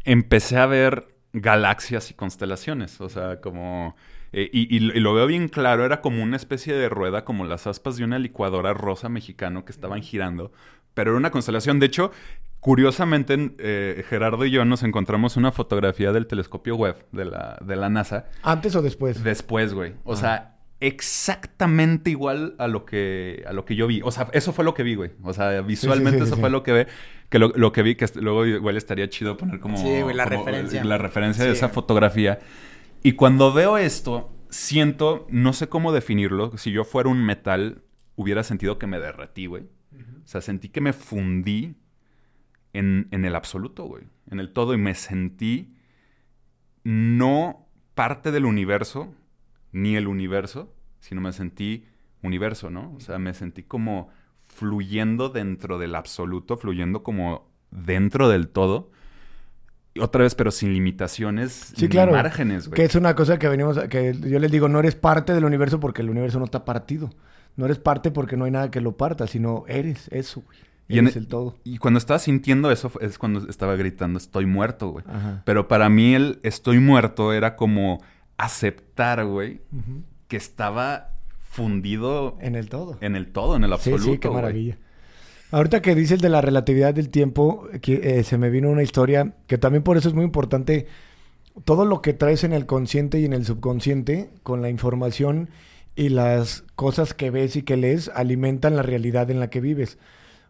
Speaker 3: empecé a ver galaxias y constelaciones, o sea, como... eh, y, y lo- y lo veo bien claro, era como una especie de rueda, como las aspas de una licuadora rosa mexicano que estaban girando, pero era una constelación. De hecho, curiosamente, eh, Gerardo y yo nos encontramos una fotografía del telescopio web de la, de la NASA
Speaker 2: ¿Antes o después?
Speaker 3: Después, güey. O sea, exactamente igual a lo que a lo que yo vi. O sea, eso fue lo que vi, güey. O sea, visualmente
Speaker 2: sí, sí,
Speaker 3: eso
Speaker 2: sí.
Speaker 3: fue lo que ve, que lo, lo que vi, que luego igual estaría chido poner como,
Speaker 1: Sí, güey, la
Speaker 3: como,
Speaker 1: referencia.
Speaker 3: la referencia de esa fotografía. Y cuando veo esto, siento, no sé cómo definirlo. Si yo fuera un metal, hubiera sentido que me derretí, güey. O sea, sentí que me fundí en, en el absoluto, güey. En el todo. Y me sentí no parte del universo, ni el universo, sino me sentí universo, ¿no? O sea, me sentí como fluyendo dentro del absoluto, fluyendo como dentro del todo. Otra vez, pero sin limitaciones
Speaker 2: Sí,
Speaker 3: ni
Speaker 2: claro.
Speaker 3: márgenes, güey.
Speaker 2: Que es una cosa que venimos, a- que yo les digo, no eres parte del universo porque el universo no está partido. No eres parte porque no hay nada que lo parta, sino eres eso, güey.
Speaker 3: Y en-
Speaker 2: Eres el todo.
Speaker 3: Y cuando estaba sintiendo eso es cuando estaba gritando, estoy muerto, güey.
Speaker 2: Ajá.
Speaker 3: Pero para mí el estoy muerto era como aceptar, güey, que estaba fundido
Speaker 2: En el todo.
Speaker 3: en el todo, en el absoluto.
Speaker 2: sí, qué
Speaker 3: güey.
Speaker 2: maravilla. Ahorita que dices de la relatividad del tiempo, que, eh, se me vino una historia que también por eso es muy importante todo lo que traes en el consciente y en el subconsciente con la información y las cosas que ves y que lees alimentan la realidad en la que vives.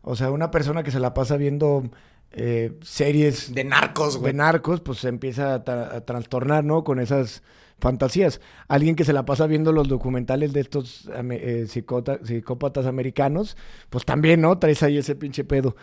Speaker 2: O sea, una persona que se la pasa viendo eh, series
Speaker 1: de narcos, güey.
Speaker 2: De narcos, pues se empieza a, trastornar, ¿no? Con esas fantasías. Alguien que se la pasa viendo los documentales de estos eh, psicópatas americanos, pues también, ¿no? Traes ahí ese pinche pedo.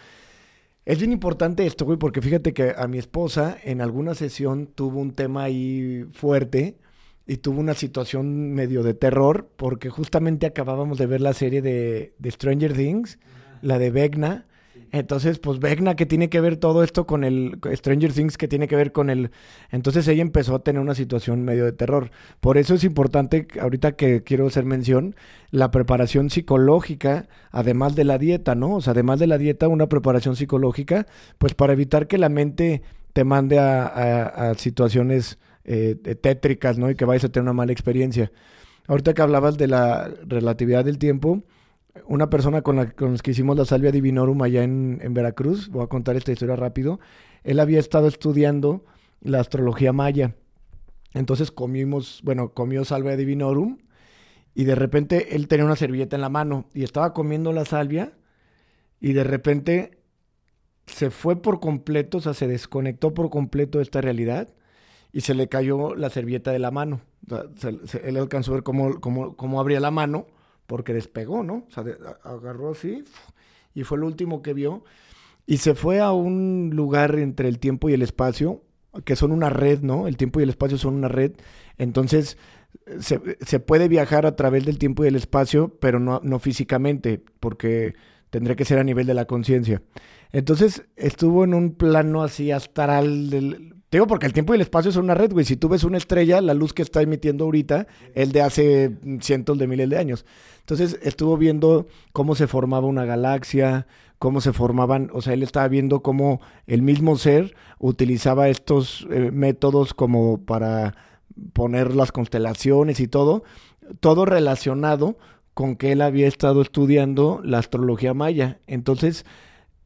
Speaker 2: Es bien importante esto, güey, porque fíjate que a mi esposa en alguna sesión tuvo un tema ahí fuerte y tuvo una situación medio de terror porque justamente acabábamos de ver la serie de, de Stranger Things, la de Vecna. Entonces, pues Vecna que tiene que ver todo esto con el Stranger Things que tiene que ver con el... Entonces ella empezó a tener una situación medio de terror. Por eso es importante, ahorita que quiero hacer mención, la preparación psicológica, además de la dieta, ¿no? O sea, además de la dieta, una preparación psicológica, pues para evitar que la mente te mande a, situaciones eh, tétricas, ¿no? Y que vayas a tener una mala experiencia. Ahorita que hablabas de la relatividad del tiempo, una persona con la con que hicimos la salvia divinorum allá en, Veracruz, voy a contar esta historia rápido, él había estado estudiando la astrología maya. Entonces comimos, bueno, comió salvia divinorum y de repente él tenía una servilleta en la mano y estaba comiendo la salvia y de repente se fue por completo, o sea, se desconectó por completo de esta realidad y se le cayó la servilleta de la mano. él alcanzó a ver cómo, cómo, cómo, abría la mano porque despegó, ¿no? O sea, agarró así y fue lo último que vio. Y se fue a un lugar entre el tiempo y el espacio, que son una red, ¿no? El tiempo y el espacio son una red. Entonces, se, se puede viajar a través del tiempo y el espacio, pero no, no físicamente, porque tendría que ser a nivel de la conciencia. Entonces, estuvo en un plano así astral del, digo porque el tiempo y el espacio son una red, güey. Si tú ves una estrella, la luz que está emitiendo ahorita, el de hace cientos de miles de años. Entonces estuvo viendo cómo se formaba una galaxia, cómo se formaban, o sea, él estaba viendo cómo el mismo ser utilizaba estos eh, métodos como para poner las constelaciones y todo, todo relacionado con que él había estado estudiando la astrología maya. Entonces,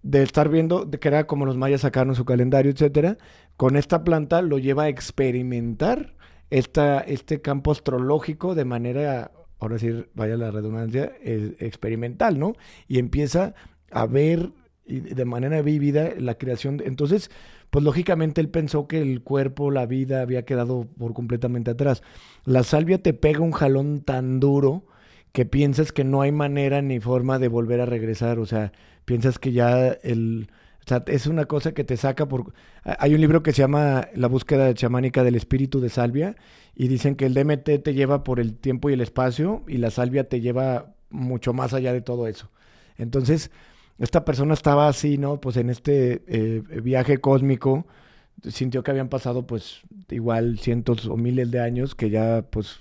Speaker 2: de estar viendo, de que era como los mayas sacaron su calendario, etcétera, con esta planta lo lleva a experimentar esta, este campo astrológico de manera, ahora sí, vaya la redundancia, experimental, ¿no? Y empieza a ver de manera vívida la creación. entonces, pues lógicamente él pensó que el cuerpo, la vida había quedado por completamente atrás. La salvia te pega un jalón tan duro que piensas que no hay manera ni forma de volver a regresar. O sea, piensas que ya el o sea, es una cosa que te saca por... Hay un libro que se llama La búsqueda chamánica del espíritu de Salvia y dicen que el DMT te lleva por el tiempo y el espacio y la Salvia te lleva mucho más allá de todo eso. Entonces, esta persona estaba así, ¿no? Pues en este eh, viaje cósmico, sintió que habían pasado pues igual cientos o miles de años que ya pues...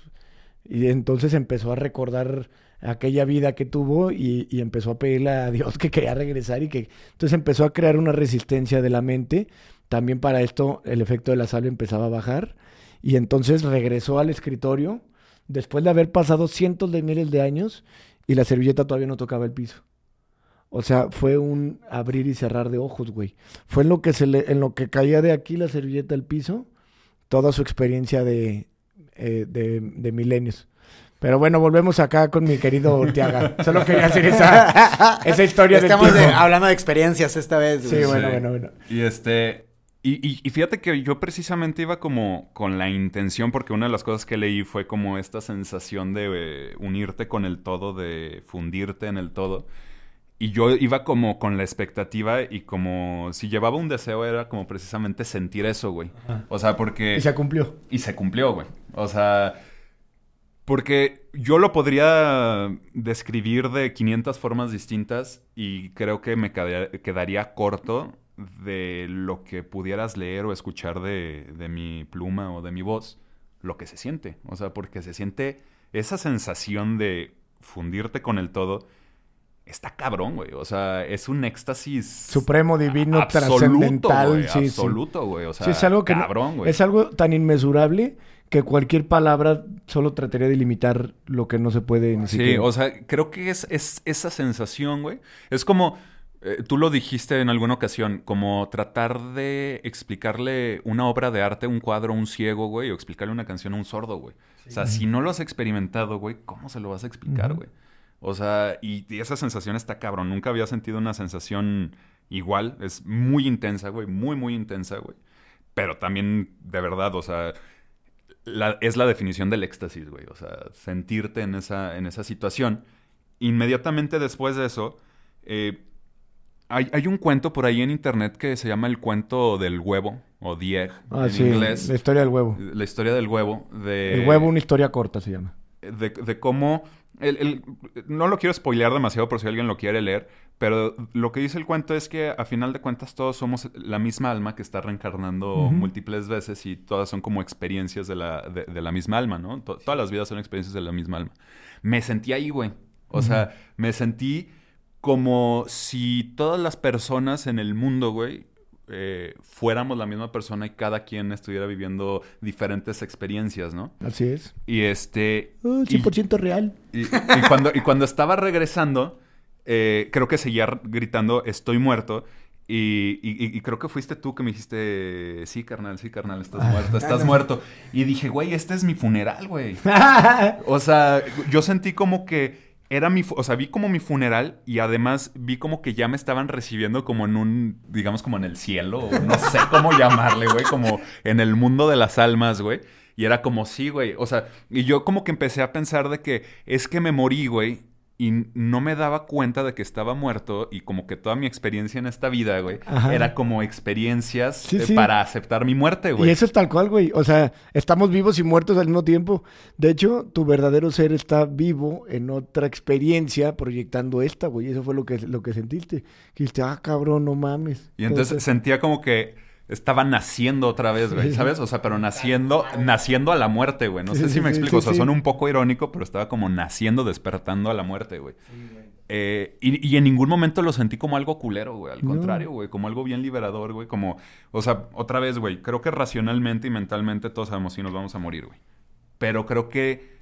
Speaker 2: Y entonces empezó a recordar aquella vida que tuvo y, empezó a pedirle a Dios que quería regresar y que entonces empezó a crear una resistencia de la mente. También para esto el efecto de la sal empezaba a bajar y entonces regresó al escritorio después de haber pasado cientos de miles de años y la servilleta todavía no tocaba el piso. O sea, fue un abrir y cerrar de ojos, güey. Fue en lo que se le, en lo que caía de aquí la servilleta al piso, toda su experiencia de, eh, de, de milenios. Pero bueno, volvemos acá con mi querido Urtiaga. Solo quería hacer esa, esa historia
Speaker 1: Estamos hablando de experiencias esta vez.
Speaker 2: Sí, bueno, bueno, bueno.
Speaker 3: Y este... Y, y, fíjate que yo precisamente iba como con la intención, porque una de las cosas que leí fue como esta sensación de eh, unirte con el todo, de fundirte en el todo. Y yo iba como con la expectativa y como si llevaba un deseo era como precisamente sentir eso, güey. O sea, porque...
Speaker 2: Y se cumplió.
Speaker 3: Y se cumplió, güey. O sea, porque yo lo podría describir de 500 formas distintas y creo que me quedaría, corto de lo que pudieras leer o escuchar de, de, mi pluma o de mi voz, lo que se siente. O sea, porque se siente esa sensación de fundirte con el todo. Está cabrón, güey. O sea, es un éxtasis.
Speaker 2: Supremo, divino, trascendental.
Speaker 3: Sí, absoluto, güey. O sea,
Speaker 2: es algo cabrón, güey. Es algo tan inmesurable que cualquier palabra solo trataría de limitar lo que no se puede
Speaker 3: ni Sí, o sea, creo que es, es esa sensación, güey. Es como, eh, tú lo dijiste en alguna ocasión, como tratar de explicarle una obra de arte, un cuadro a un ciego, güey, o explicarle una canción a un sordo, güey. O sea, si no lo has experimentado, güey, ¿cómo se lo vas a explicar, güey? O sea, y, esa sensación está cabrón. Nunca había sentido una sensación igual. Es muy intensa, güey. Muy, muy intensa, güey. Pero también, de verdad, o sea, es la definición del éxtasis, güey. O sea, sentirte en esa, en esa situación. Inmediatamente después de eso, eh, hay, un cuento por ahí en internet que se llama el cuento del huevo, o Die
Speaker 2: ah, en inglés. La historia del huevo.
Speaker 3: La historia del huevo. De,
Speaker 2: el huevo, una historia corta se llama.
Speaker 3: De, de cómo. El, no lo quiero spoilear demasiado por si alguien lo quiere leer, pero lo que dice el cuento es que a final de cuentas todos somos la misma alma que está reencarnando múltiples veces y todas son como experiencias de la, de, la misma alma, ¿no? todas las vidas son experiencias de la misma alma. Me sentí ahí, güey. O sea, me sentí como si todas las personas en el mundo, güey, eh, fuéramos la misma persona y cada quien estuviera viviendo diferentes experiencias, ¿no?
Speaker 2: Así es.
Speaker 3: Y este...
Speaker 2: 100% uh, real.
Speaker 3: Y, cuando, y cuando estaba regresando, eh, creo que seguía gritando, estoy muerto. Y, creo que fuiste tú que me dijiste, sí, carnal, sí, carnal, estás ah, muerto, estás muerto. Y dije, güey, este es mi funeral, güey. o sea, yo sentí como que era mi, o sea, vi como mi funeral y además vi como que ya me estaban recibiendo como en un, digamos como en el cielo, no sé cómo llamarle, güey, como en el mundo de las almas, güey. Y era como, sí, güey, o sea, y yo como que empecé a pensar de que es que me morí, güey, y no me daba cuenta de que estaba muerto y como que toda mi experiencia en esta vida, güey, era como experiencias eh, para aceptar mi muerte, güey.
Speaker 2: Y eso es tal cual, güey. O sea, estamos vivos y muertos al mismo tiempo. De hecho, tu verdadero ser está vivo en otra experiencia proyectando esta, güey. Eso fue lo que, lo que sentiste. Que dijiste, ah, cabrón, no mames.
Speaker 3: Y entonces sentía como que estaba naciendo otra vez, güey, ¿sabes? O sea, pero naciendo, naciendo a la muerte, güey. No sé si me explico. o sea, son un poco irónico, pero estaba como naciendo, despertando a la muerte, güey. Eh, y, en ningún momento lo sentí como algo culero, güey. Al contrario, güey. Como algo bien liberador, güey. Como, o sea, otra vez, güey. Creo que racionalmente y mentalmente todos sabemos si nos vamos a morir, güey. Pero creo que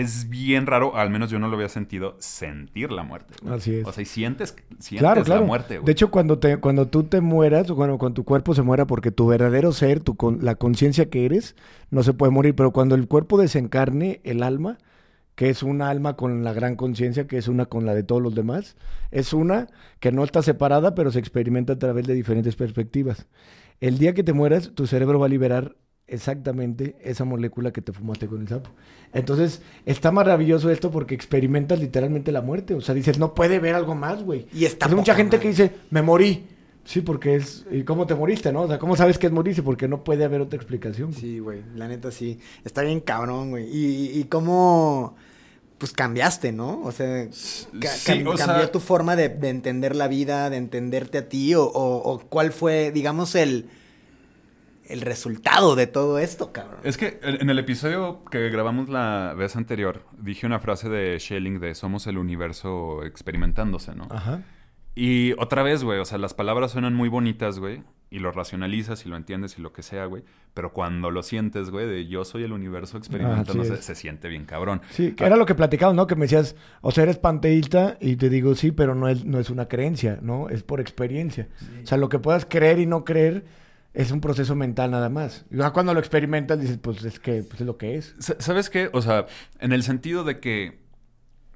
Speaker 3: es bien raro, al menos yo no lo había sentido, sentir la muerte.
Speaker 2: Así es.
Speaker 3: O sea, y sientes, sientes la muerte.
Speaker 2: De hecho, cuando, te, cuando tú te mueras, o cuando, tu cuerpo se muera, porque tu verdadero ser, tu, la conciencia que eres, no se puede morir. Pero cuando el cuerpo desencarne, el alma, que es una alma con la gran conciencia, que es una con la de todos los demás, es una que no está separada, pero se experimenta a través de diferentes perspectivas. El día que te mueras, tu cerebro va a liberar exactamente esa molécula que te fumaste con el sapo. Entonces, está maravilloso esto porque experimentas literalmente la muerte. O sea, dices, no puede ver algo más, güey. Y está Hay mucha gente que dice, me morí. Sí, porque es. ¿Y cómo te moriste, no? O sea, ¿cómo sabes que es morirse? Porque no puede haber otra explicación.
Speaker 1: Sí, güey. La neta sí. Está bien cabrón, güey. Y, y, cómo. Pues cambiaste, ¿no? O sea, cambió tu forma de, entender la vida, de entenderte a ti, o cuál fue, digamos, el el resultado de todo esto, cabrón.
Speaker 3: Es que en el episodio que grabamos la vez anterior, dije una frase de Schelling de somos el universo experimentándose, ¿no? Ajá. Y otra vez, güey, o sea, las palabras suenan muy bonitas, güey, y lo racionalizas y lo entiendes y lo que sea, güey, pero cuando lo sientes, güey, de yo soy el universo experimentándose, se siente bien cabrón.
Speaker 2: Sí, que era lo que platicamos, ¿no? Que me decías, o sea, eres panteísta y te digo, sí, pero no es, no es una creencia, ¿no? Es por experiencia. O sea, lo que puedas creer y no creer es un proceso mental nada más. Y cuando lo experimentas dices, pues es que pues, es lo que es.
Speaker 3: ¿Sabes qué? O sea, en el sentido de que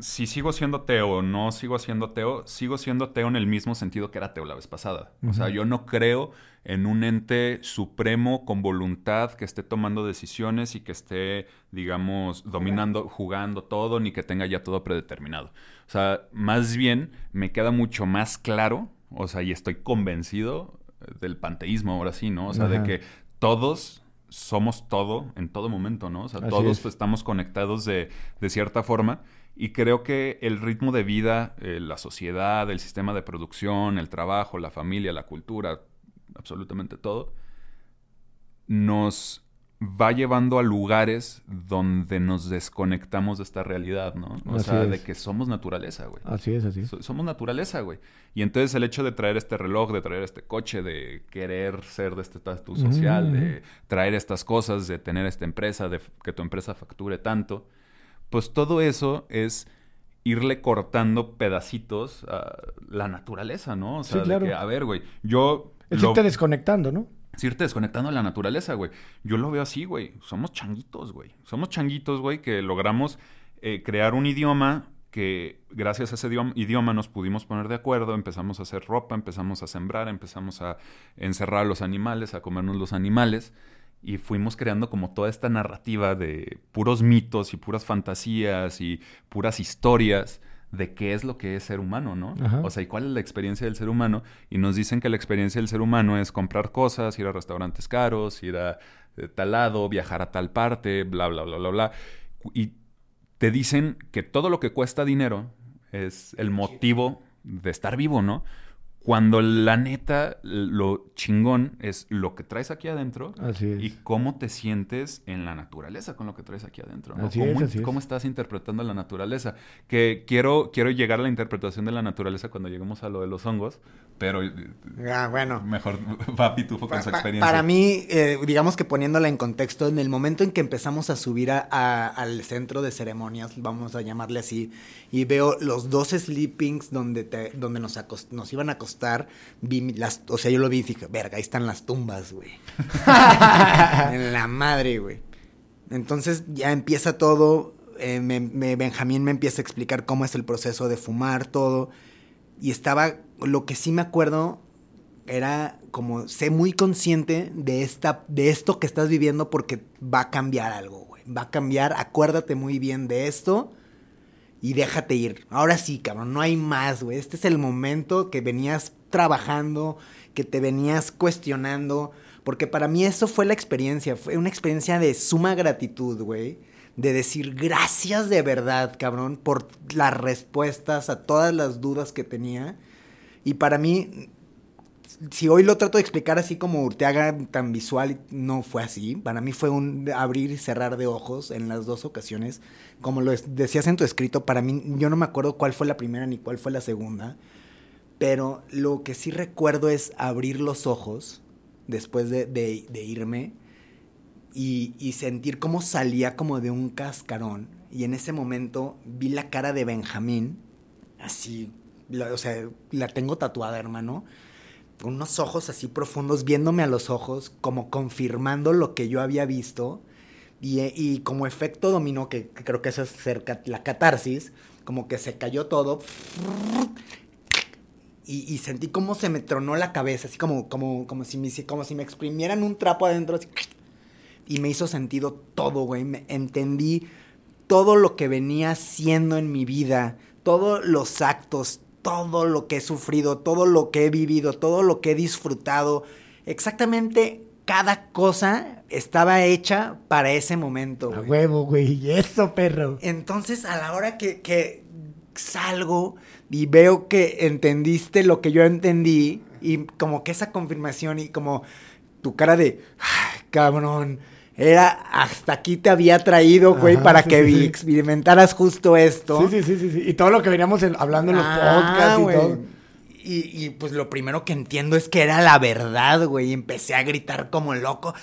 Speaker 3: si sigo siendo ateo o no sigo siendo ateo, sigo siendo ateo en el mismo sentido que era ateo la vez pasada. O sea, yo no creo en un ente supremo con voluntad que esté tomando decisiones y que esté, digamos, dominando, jugando todo, ni que tenga ya todo predeterminado. O sea, más bien me queda mucho más claro, o sea, y estoy convencido del panteísmo, ahora sí, ¿no? O sea, de que todos somos todo en todo momento, ¿no? O sea, todos estamos conectados de, de, cierta forma. Y creo que el ritmo de vida, eh, la sociedad, el sistema de producción, el trabajo, la familia, la cultura, absolutamente todo, nos va llevando a lugares donde nos desconectamos de esta realidad, ¿no? O sea, de que somos naturaleza, güey.
Speaker 2: Así es, así
Speaker 3: somos naturaleza, güey. Y entonces el hecho de traer este reloj, de traer este coche, de querer ser de este estatus social, de traer estas cosas, de tener esta empresa, de que tu empresa facture tanto, pues todo eso es irle cortando pedacitos a la naturaleza, ¿no? O sea,
Speaker 2: Sí, claro.
Speaker 3: de que, a ver, güey, yo...
Speaker 2: Es
Speaker 3: lo-
Speaker 2: irte desconectando, ¿no?
Speaker 3: Es irte desconectando a la naturaleza, güey. Yo lo veo así, güey. Somos changuitos, güey. Somos changuitos, güey, que logramos eh, crear un idioma que gracias a ese idioma nos pudimos poner de acuerdo, empezamos a hacer ropa, empezamos a sembrar, empezamos a encerrar a los animales, a comernos los animales. Y fuimos creando como toda esta narrativa de puros mitos y puras fantasías y puras historias de qué es lo que es ser humano, ¿no?
Speaker 2: Ajá.
Speaker 3: O sea, y cuál es la experiencia del ser humano. Y nos dicen que la experiencia del ser humano es comprar cosas, ir a restaurantes caros, ir a eh, tal lado, viajar a tal parte, bla, bla, bla, bla, bla. Y te dicen que todo lo que cuesta dinero es el motivo de estar vivo, ¿no? Cuando la neta, lo chingón es lo que traes aquí adentro
Speaker 2: Así es.
Speaker 3: y cómo te sientes en la naturaleza con lo que traes aquí adentro. ¿no?
Speaker 2: Así
Speaker 3: ¿Cómo,
Speaker 2: es, así es.
Speaker 3: cómo estás interpretando la naturaleza? Que quiero, quiero llegar a la interpretación de la naturaleza cuando lleguemos a lo de los hongos, pero eh,
Speaker 1: Ah, bueno.
Speaker 3: mejor va Pitufo con
Speaker 1: Pa-
Speaker 3: su experiencia.
Speaker 1: Para mí, eh, digamos que poniéndola en contexto, en el momento en que empezamos a subir a- a- al centro de ceremonias, vamos a llamarle así, y veo los dos sleepings donde, te- donde nos, acos- nos iban a acostar, vi las, o sea, yo lo vi y dije, verga, ahí están las tumbas, güey. en la madre, güey. Entonces ya empieza todo, eh, me- me- Benjamín me empieza a explicar cómo es el proceso de fumar, todo. Y estaba, lo que sí me acuerdo era como, sé muy consciente de, esta, de esto que estás viviendo porque va a cambiar algo, güey. Va a cambiar, acuérdate muy bien de esto y déjate ir. Ahora sí, cabrón, no hay más, güey. Este es el momento que venías trabajando, que te venías cuestionando, porque para mí eso fue la experiencia, fue una experiencia de suma gratitud, güey. De decir gracias de verdad, cabrón, por las respuestas a todas las dudas que tenía. Y para mí, si hoy lo trato de explicar así como Urteaga, tan visual, no fue así. Para mí fue un abrir y cerrar de ojos en las dos ocasiones. Como lo decías en tu escrito, para mí, yo no me acuerdo cuál fue la primera ni cuál fue la segunda. Pero lo que sí recuerdo es abrir los ojos después de, de- de irme y, y sentir cómo salía como de un cascarón. Y en ese momento vi la cara de Benjamín, así, la- o sea, la tengo tatuada, hermano, con unos ojos así profundos, viéndome a los ojos, como confirmando lo que yo había visto. Y, como efecto dominó, que, creo que eso es la catarsis, como que se cayó todo. Y, y sentí como se me tronó la cabeza, así como, como, como, si, me, como si me exprimieran un trapo adentro. así. Y me hizo sentido todo, güey. Me entendí todo lo que venía haciendo en mi vida, todos los actos, todo lo que he sufrido, todo lo que he vivido, todo lo que he disfrutado. Exactamente cada cosa estaba hecha para ese momento.
Speaker 2: A huevo, güey. Eso, perro.
Speaker 1: Entonces, a la hora que, que salgo y veo que entendiste lo que yo entendí, y como que esa confirmación y como tu cara de, "Ay, cabrón, era hasta aquí te había traído, güey,
Speaker 2: Ajá,
Speaker 1: para
Speaker 2: sí,
Speaker 1: que
Speaker 2: sí, sí.
Speaker 1: experimentaras justo esto.
Speaker 2: Sí, sí, sí, sí, sí. Y todo lo que veníamos en- hablando en los
Speaker 1: Ah,
Speaker 2: podcasts y todo.
Speaker 1: Y, y, pues lo primero que entiendo es que era la verdad, güey. Y empecé a gritar como loco.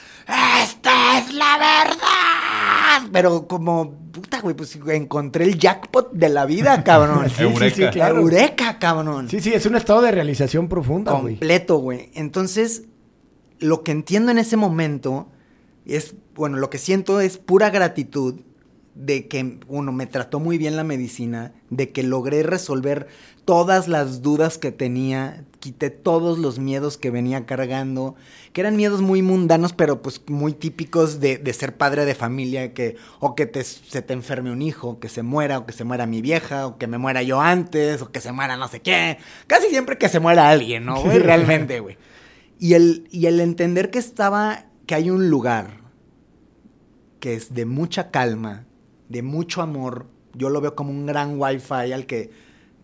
Speaker 1: ¡Esta es la verdad! Pero como, puta, güey, pues encontré el jackpot de la vida, cabrón.
Speaker 2: Sí, sí,
Speaker 3: Eureka.
Speaker 2: sí, claro.
Speaker 1: Eureka, cabrón.
Speaker 2: Sí, sí, es un estado de realización profunda, güey.
Speaker 1: Completo, güey. Entonces, lo que entiendo en ese momento es, bueno, lo que siento es pura gratitud de que, uno, me trató muy bien la medicina, de que logré resolver todas las dudas que tenía, quité todos los miedos que venía cargando, que eran miedos muy mundanos, pero pues muy típicos de, de ser padre de familia, que o que te- se te enferme un hijo, que se muera, o que se muera mi vieja, o que me muera yo antes, o que se muera no sé qué. Casi siempre que se muera alguien, ¿no, güey? Realmente, güey. Y el, y el entender que estaba, que hay un lugar que es de mucha calma, de mucho amor. Yo lo veo como un gran wifi al que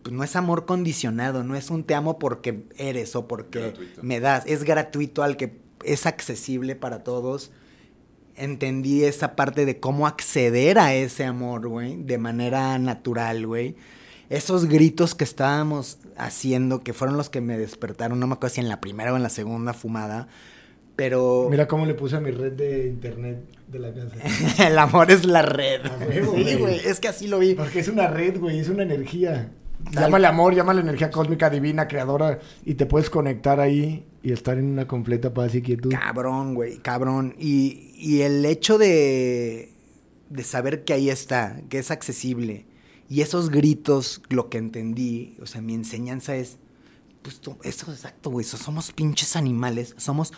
Speaker 1: pues, no es amor condicionado, no es un te amo porque eres o porque
Speaker 3: Gratuito.
Speaker 1: me das, es gratuito al que es accesible para todos. Entendí esa parte de cómo acceder a ese amor, güey, de manera natural, güey. Esos gritos que estábamos haciendo, que fueron los que me despertaron, no me acuerdo si en la primera o en la segunda fumada, Pero...
Speaker 2: Mira cómo le puse a mi red de internet de la casa.
Speaker 1: el amor es la red. sí, güey, es que así lo vi.
Speaker 2: Porque es una red, güey, es una energía. Llámale amor, llámale energía cósmica divina, creadora, y te puedes conectar ahí y estar en una completa paz y quietud.
Speaker 1: Cabrón, güey, cabrón. Y, y el hecho de, de saber que ahí está, que es accesible, y esos gritos, lo que entendí, o sea, mi enseñanza es, pues eso es exacto, güey, somos pinches animales, somos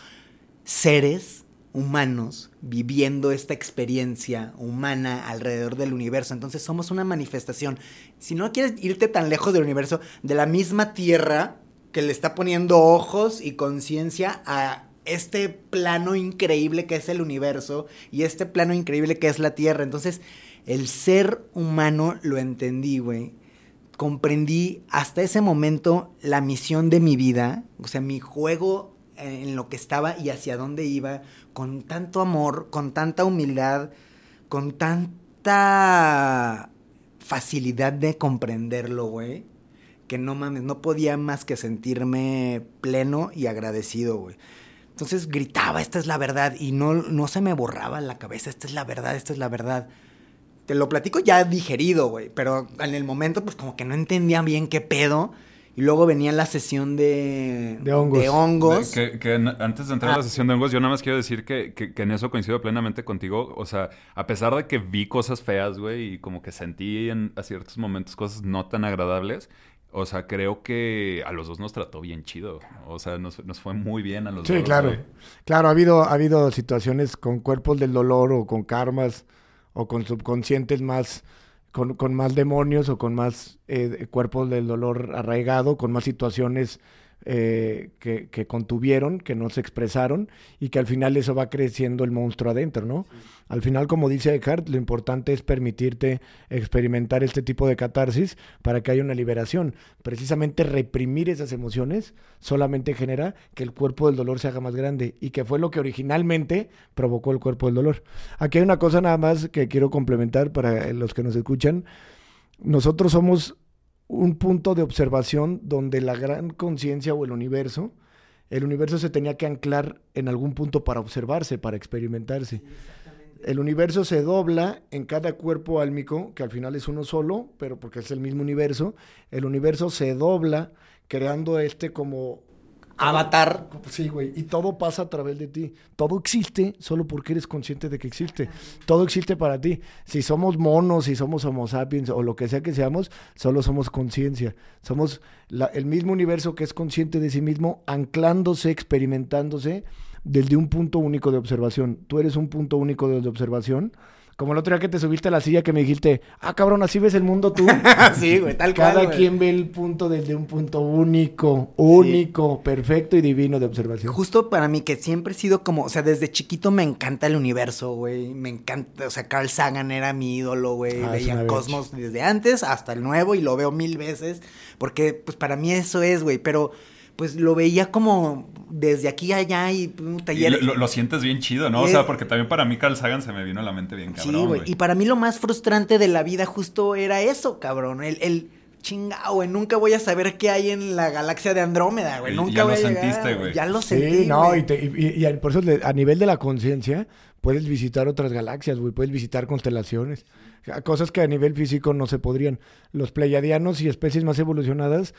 Speaker 1: seres humanos viviendo esta experiencia humana alrededor del universo. Entonces somos una manifestación. Si no quieres irte tan lejos del universo, de la misma Tierra que le está poniendo ojos y conciencia a este plano increíble que es el universo y este plano increíble que es la Tierra. Entonces, el ser humano lo entendí, güey. Comprendí hasta ese momento la misión de mi vida, o sea, mi juego en lo que estaba y hacia dónde iba, con tanto amor, con tanta humildad, con tanta facilidad de comprenderlo, güey, que no mames, no podía más que sentirme pleno y agradecido, güey. Entonces gritaba, esta es la verdad, y no, no se me borraba la cabeza, esta es la verdad, esta es la verdad. Te lo platico ya digerido, güey, pero en el momento pues como que no entendía bien qué pedo. Y luego venía la sesión de,
Speaker 2: de hongos.
Speaker 1: De hongos.
Speaker 3: que, antes de entrar a la ah. sesión de hongos, yo nada más quiero decir que, que, en eso coincido plenamente contigo. O sea, a pesar de que vi cosas feas, güey, y como que sentí en, a ciertos momentos cosas no tan agradables, o sea, creo que a los dos nos trató bien chido. O sea, nos, nos fue muy bien a los dos.
Speaker 2: Sí, claro. Claro, ha habido, ha habido situaciones con cuerpos del dolor o con karmas o con subconscientes más con, con más demonios o con más eh, cuerpos del dolor arraigado, con más situaciones eh, que, que, contuvieron, que no se expresaron y que al final eso va creciendo el monstruo adentro, ¿no? Al final, como dice Eckhart, lo importante es permitirte experimentar este tipo de catarsis para que haya una liberación. Precisamente reprimir esas emociones solamente genera que el cuerpo del dolor se haga más grande y que fue lo que originalmente provocó el cuerpo del dolor. Aquí hay una cosa nada más que quiero complementar para los que nos escuchan. Nosotros somos un punto de observación donde la gran conciencia o el universo, el universo se tenía que anclar en algún punto para observarse, para experimentarse. el universo se dobla en cada cuerpo álmico, que al final es uno solo, pero porque es el mismo universo, el universo se dobla creando este como
Speaker 1: Avatar.
Speaker 2: Sí, güey. Y todo pasa a través de ti. Todo existe solo porque eres consciente de que existe. Todo existe para ti. Si somos monos, si somos homo sapiens o lo que sea que seamos, solo somos conciencia. Somos el mismo universo que es consciente de sí mismo, anclándose, experimentándose desde un punto único de observación. Tú eres un punto único de observación como el otro día que te subiste a la silla que me dijiste, ah, cabrón, así ves el mundo tú.
Speaker 1: sí, güey, tal
Speaker 2: cual. Cada quien ve el punto desde un punto único, único, perfecto y divino de observación.
Speaker 1: Justo para mí, que siempre he sido como, o sea, desde chiquito me encanta el universo, güey. Me encanta, o sea, Carl Sagan era mi ídolo, güey. Ah, Veía Cosmos desde antes hasta el nuevo y lo veo mil veces. Porque, pues para mí eso es, güey. Pero pues lo veía como desde aquí a allá y
Speaker 3: un taller. lo, sientes bien chido, ¿no? o sea, porque también para mí Carl Sagan se me vino a la mente bien cabrón. Sí, güey.
Speaker 1: Y para mí lo más frustrante de la vida justo era eso, cabrón. El, el chingado, güey. Nunca voy a saber qué hay en la galaxia de Andrómeda, güey. Nunca ya voy lo a sentiste, güey. Ya lo sentí.
Speaker 2: Sí, no, y, y, y, por eso a nivel de la conciencia puedes visitar otras galaxias, güey. Puedes visitar constelaciones cosas que a nivel físico no se podrían. Los pleiadianos y especies más evolucionadas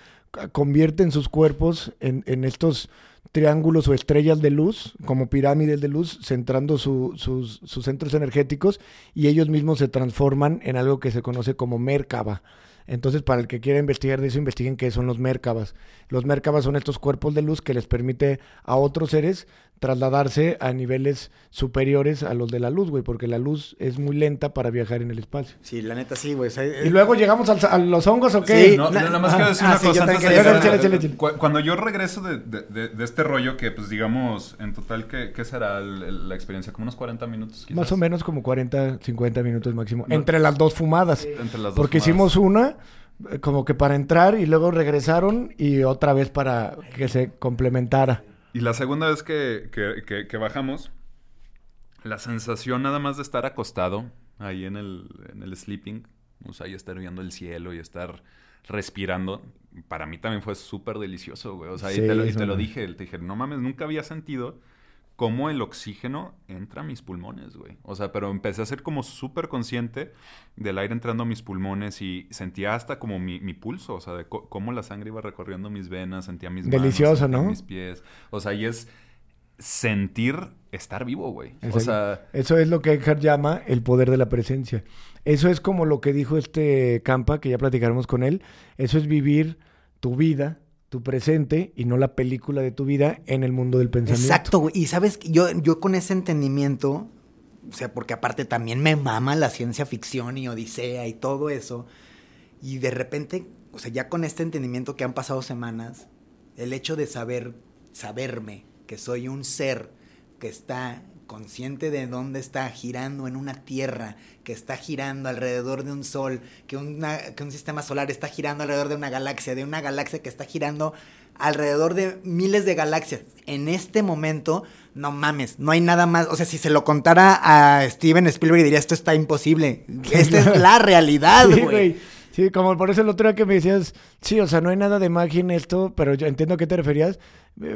Speaker 2: convierten sus cuerpos en, en estos triángulos o estrellas de luz, como pirámides de luz, centrando sus, sus, centros energéticos y ellos mismos se transforman en algo que se conoce como Merkaba. Entonces, para el que quiera investigar de eso, investiguen qué son los Merkabas. Los Merkabas son estos cuerpos de luz que les permite a otros seres trasladarse a niveles superiores a los de la luz, güey, porque la luz es muy lenta para viajar en el espacio.
Speaker 1: Sí, la neta sí, güey.
Speaker 2: ¿Y luego llegamos a los hongos o qué?
Speaker 3: Sí, no, nada más quiero decir una cosa Cuando yo regreso de, de, este rollo, que pues digamos, en total, ¿qué, qué será la experiencia? ¿Como unos 40 minutos?
Speaker 2: Más o menos como 40, 50 minutos máximo. entre las dos fumadas. Entre las dos Porque hicimos una eh, como que para entrar y luego regresaron y otra vez para que se complementara.
Speaker 3: Y la segunda vez que, que, bajamos, la sensación nada más de estar acostado ahí en el, en el sleeping, o sea, y estar viendo el cielo y estar respirando, para mí también fue súper delicioso, güey. O sea, y, te lo, y te lo dije, te dije, no mames, nunca había sentido cómo el oxígeno entra a mis pulmones, güey. O sea, pero empecé a ser como súper consciente del aire entrando a mis pulmones y sentía hasta como mi, pulso, o sea, de cómo la sangre iba recorriendo mis venas, sentía mis
Speaker 2: Delicioso,
Speaker 3: manos,
Speaker 2: ¿no?
Speaker 3: mis pies. O sea, y es sentir estar vivo, güey. O sea...
Speaker 2: Eso es lo que Eckhart llama el poder de la presencia. Eso es como lo que dijo este Campa, que ya platicaremos con él. Eso es vivir tu vida tu presente y no la película de tu vida en el mundo del pensamiento.
Speaker 1: Exacto, güey. Y sabes, yo, yo con ese entendimiento, o sea, porque aparte también me mama la ciencia ficción y Odisea y todo eso, y de repente, o sea, ya con este entendimiento que han pasado semanas, el hecho de saber, saberme que soy un ser que está consciente de dónde está girando en una tierra que está girando alrededor de un sol, que, que un sistema solar está girando alrededor de una galaxia, de una galaxia que está girando alrededor de miles de galaxias. En este momento, no mames, no hay nada más. O sea, si se lo contara a Steven Spielberg diría, esto está imposible. Esta es la realidad, güey.
Speaker 2: Sí, como por eso el otro día que me decías, sí, o sea, no hay nada de magia en esto, pero yo entiendo a qué te referías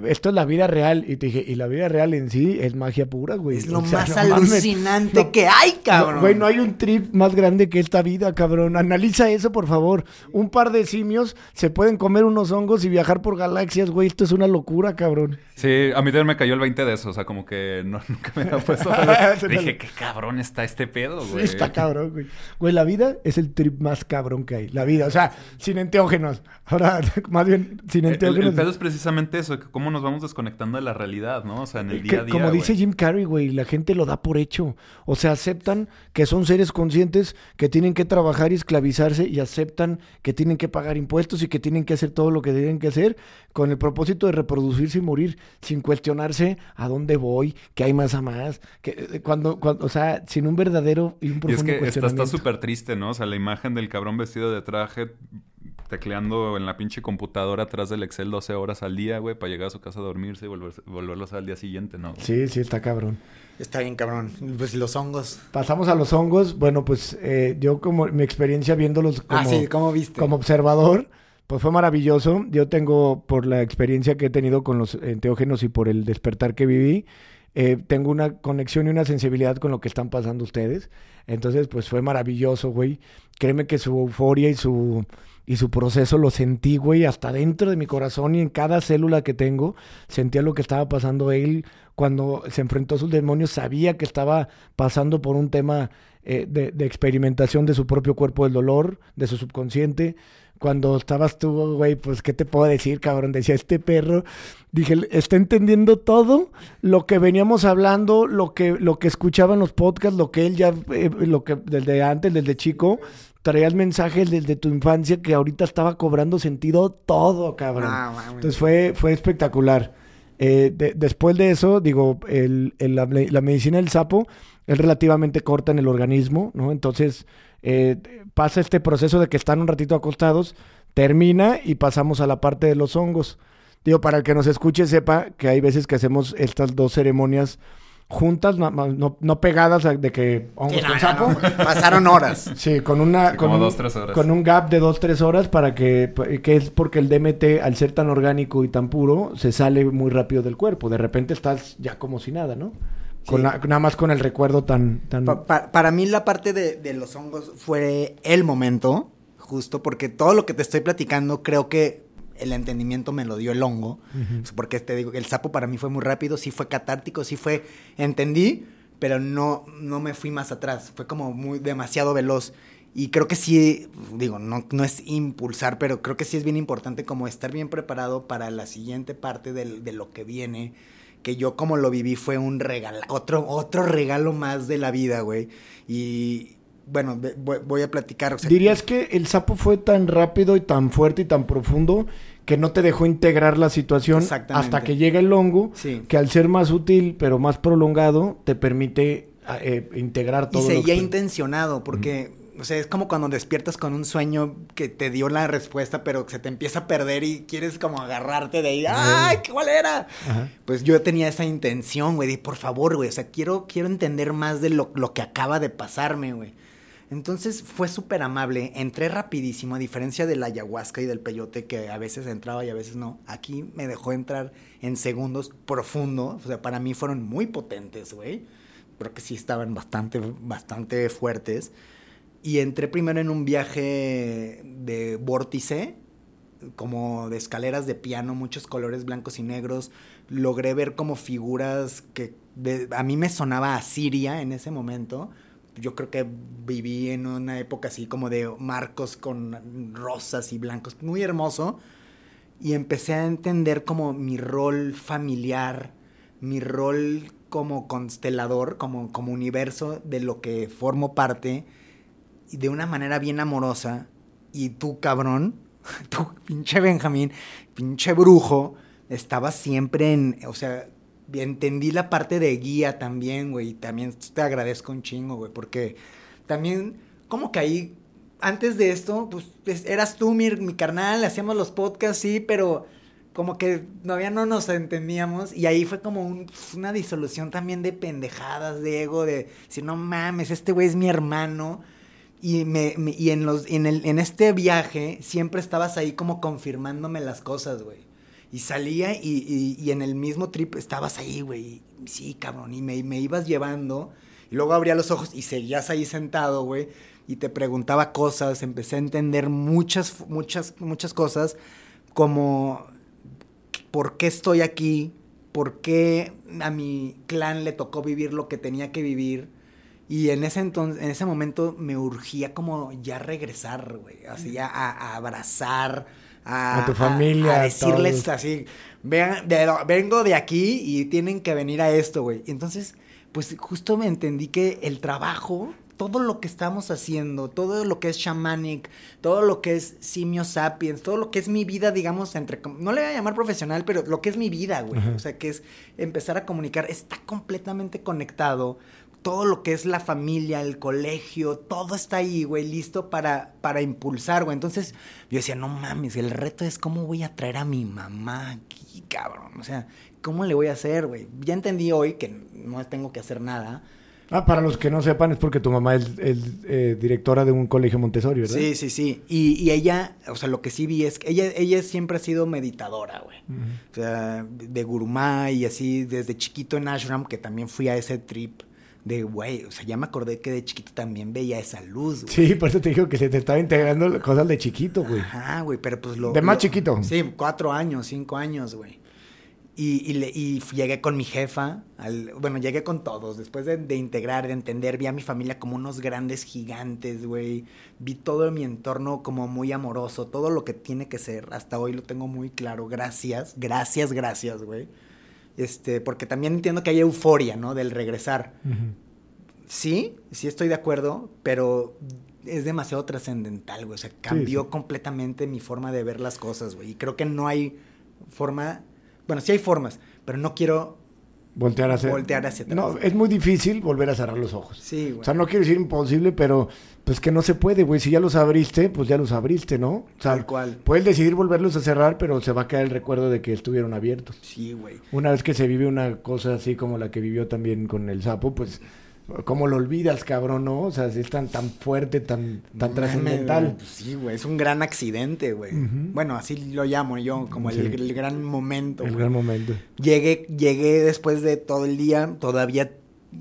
Speaker 2: esto es la vida real. Y te dije, y la vida real en sí es magia pura, güey.
Speaker 1: Es lo más alucinante que hay, cabrón.
Speaker 2: Güey, no, hay un trip más grande que esta vida, cabrón. Analiza eso, por favor. Un par de simios se pueden comer unos hongos y viajar por galaxias, güey. Esto es una locura, cabrón.
Speaker 3: Sí, a mí también me cayó el 20 de eso. O sea, como que no, nunca me había puesto. A dije, qué cabrón está este pedo, güey.
Speaker 2: Sí, está cabrón, güey. Güey, la vida es el trip más cabrón que hay. La vida, o sea, sin enteógenos. Ahora, más bien, sin enteógenos.
Speaker 3: El, pedo es precisamente eso, que cómo nos vamos desconectando de la realidad, ¿no? O sea, en el día a día.
Speaker 2: Como dice Jim Carrey, güey, la gente lo da por hecho. O sea, aceptan que son seres conscientes que tienen que trabajar y esclavizarse y aceptan que tienen que pagar impuestos y que tienen que hacer todo lo que tienen que hacer con el propósito de reproducirse y morir sin cuestionarse a dónde voy, que hay más a más, que eh, cuando, cuando o sea, sin un verdadero y un profundo
Speaker 3: y es que está súper triste, ¿no? O sea, la imagen del cabrón vestido de traje tecleando en la pinche computadora atrás del Excel 12 horas al día, güey, para llegar a su casa a dormirse y volverlos al día siguiente, ¿no?
Speaker 2: Sí, sí, está cabrón.
Speaker 1: Está bien, cabrón. Pues los hongos.
Speaker 2: Pasamos a los hongos. Bueno, pues eh, yo como mi experiencia viéndolos
Speaker 1: ah, como, viste?
Speaker 2: como observador, pues fue maravilloso. Yo tengo, por la experiencia que he tenido con los enteógenos y por el despertar que viví, eh, tengo una conexión y una sensibilidad con lo que están pasando ustedes. Entonces, pues fue maravilloso, güey. Créeme que su euforia y su y su proceso lo sentí, güey, hasta dentro de mi corazón y en cada célula que tengo, sentía lo que estaba pasando él cuando se enfrentó a sus demonios, sabía que estaba pasando por un tema eh, de, de, experimentación de su propio cuerpo del dolor, de su subconsciente. Cuando estabas tú, güey, pues, ¿qué te puedo decir, cabrón? Decía este perro, dije, está entendiendo todo lo que veníamos hablando, lo que, lo que escuchaba en los podcasts, lo que él ya, eh, lo que desde antes, desde chico, traías mensajes desde tu infancia que ahorita estaba cobrando sentido todo, cabrón. Ah, Entonces fue, fue espectacular. Eh, después de eso, digo, el, la, medicina del sapo es relativamente corta en el organismo, ¿no? Entonces eh, pasa este proceso de que están un ratito acostados, termina y pasamos a la parte de los hongos. Digo, para el que nos escuche sepa que hay veces que hacemos estas dos ceremonias juntas, no, no, pegadas de que
Speaker 1: Pasaron horas.
Speaker 2: Sí, con una con, un, con un gap de dos, tres horas para que, que es porque el DMT, al ser tan orgánico y tan puro, se sale muy rápido del cuerpo. De repente estás ya como si nada, ¿no? Con nada más con el recuerdo tan... tan...
Speaker 1: para mí la parte de, de los hongos fue el momento, justo porque todo lo que te estoy platicando creo que el entendimiento me lo dio el hongo. Porque te digo, el sapo para mí fue muy rápido, sí fue catártico, sí fue, entendí, pero no, no me fui más atrás. Fue como muy demasiado veloz. Y creo que sí, digo, no, no es impulsar, pero creo que sí es bien importante como estar bien preparado para la siguiente parte de, de lo que viene. Que yo como lo viví fue un regalo, otro, otro regalo más de la vida, güey. Y, bueno, voy, a platicar.
Speaker 2: ¿Dirías que el sapo fue tan rápido y tan fuerte y tan profundo que no te dejó integrar la situación hasta que llega el hongo, que al ser más útil pero más prolongado, te permite eh, integrar todo.
Speaker 1: Y seguía intencionado, porque... O sea, es como cuando despiertas con un sueño que te dio la respuesta, pero se te empieza a perder y quieres como agarrarte de ahí. ¡Ay, cuál era! Pues yo tenía esa intención, güey, de por favor, güey. O sea, quiero, quiero entender más de lo, lo que acaba de pasarme, güey. Entonces fue súper amable, entré rapidísimo, a diferencia del ayahuasca y del peyote que a veces entraba y a veces no. Aquí me dejó entrar en segundos profundo, o sea, para mí fueron muy potentes, güey. Creo que sí estaban bastante, bastante fuertes. Y entré primero en un viaje de vórtice, como de escaleras de piano, muchos colores blancos y negros. Logré ver como figuras que a mí me sonaba a Siria en ese momento. Yo creo que viví en una época así como de marcos con rosas y blancos, muy hermoso. Y empecé a entender como mi rol familiar, mi rol como constelador, como, como universo de lo que formo parte, y de una manera bien amorosa. Y tú, cabrón, tú, pinche Benjamín, pinche brujo, estaba siempre en, o sea, entendí la parte de guía también, güey, y también te agradezco un chingo, güey, porque también, como que ahí, antes de esto, pues, eras tú mi, mi carnal, hacíamos los podcasts, sí, pero como que todavía no nos entendíamos y ahí fue como una disolución también de pendejadas, de ego, de si no mames, este güey es mi hermano. Y, en, en, el, en este viaje siempre estabas ahí como confirmándome las cosas, güey. Y salía y, y, en el mismo trip estabas ahí, güey. Sí, cabrón. Y me, me ibas llevando. Y luego abría los ojos y seguías ahí sentado, güey. Y te preguntaba cosas. Empecé a entender muchas, muchas, muchas cosas. Como por qué estoy aquí, por qué a mi clan le tocó vivir lo que tenía que vivir. Y en ese entonces, en ese momento me urgía como ya regresar, güey, así a, abrazar a,
Speaker 2: tu familia,
Speaker 1: a, decirles así, vengo de aquí y tienen que venir a esto, güey. Entonces, pues justo me entendí que el trabajo todo lo que estamos haciendo, todo lo que es shamanic, todo lo que es simio sapiens, todo lo que es mi vida, digamos, entre, no le voy a llamar profesional, pero lo que es mi vida, güey, o sea, que es empezar a comunicar, está completamente conectado, todo lo que es la familia, el colegio, todo está ahí, güey, listo para, para impulsar, güey. Entonces yo decía, no mames, el reto es cómo voy a traer a mi mamá aquí, cabrón. O sea, ¿cómo le voy a hacer, güey? Ya entendí hoy que no tengo que hacer nada
Speaker 2: Ah, para los que no sepan, es porque tu mamá es, eh, directora de un colegio Montessori, ¿verdad?
Speaker 1: Sí, sí, sí. Y, ella, o sea, lo que sí vi es que ella, ella siempre ha sido meditadora, güey. O sea, de gurumá y así, desde chiquito en Ashram, que también fui a ese trip de, güey, o sea, ya me acordé que de chiquito también veía esa luz,
Speaker 2: güey. Sí, por eso te digo que se te estaba integrando cosas de chiquito, güey.
Speaker 1: Ajá, güey, pero pues lo...
Speaker 2: De más chiquito.
Speaker 1: Sí, cuatro años, cinco años, güey. Y, y, llegué con mi jefa, al, bueno, llegué con todos, después de, de, integrar, de entender, vi a mi familia como unos grandes gigantes, güey, vi todo mi entorno como muy amoroso, todo lo que tiene que ser, hasta hoy lo tengo muy claro, gracias, gracias, gracias, güey, este, porque también entiendo que hay euforia, ¿no? Del regresar. Sí, sí estoy de acuerdo, pero es demasiado trascendental, güey, o sea, cambió completamente mi forma de ver las cosas, güey, y creo que no hay forma bueno, sí hay formas, pero no quiero
Speaker 2: voltear hacia,
Speaker 1: voltear hacia atrás.
Speaker 2: No, es muy difícil volver a cerrar los ojos.
Speaker 1: Sí, güey.
Speaker 2: O sea, no quiero decir imposible, pero pues que no se puede, güey. Si ya los abriste, pues ya los abriste, ¿no? O sea,
Speaker 1: Tal cual.
Speaker 2: Puedes decidir volverlos a cerrar, pero se va a quedar el recuerdo de que estuvieron abiertos.
Speaker 1: Sí, güey.
Speaker 2: Una vez que se vive una cosa así como la que vivió también con el sapo, pues ¿Cómo lo olvidas, cabrón, no? O sea, si es tan, tan fuerte, tan, tan trascendental.
Speaker 1: Pues sí, güey, es un gran accidente, güey. Bueno, así lo llamo yo, como el, gran momento.
Speaker 2: El gran momento.
Speaker 1: Llegué, llegué después de todo el día, todavía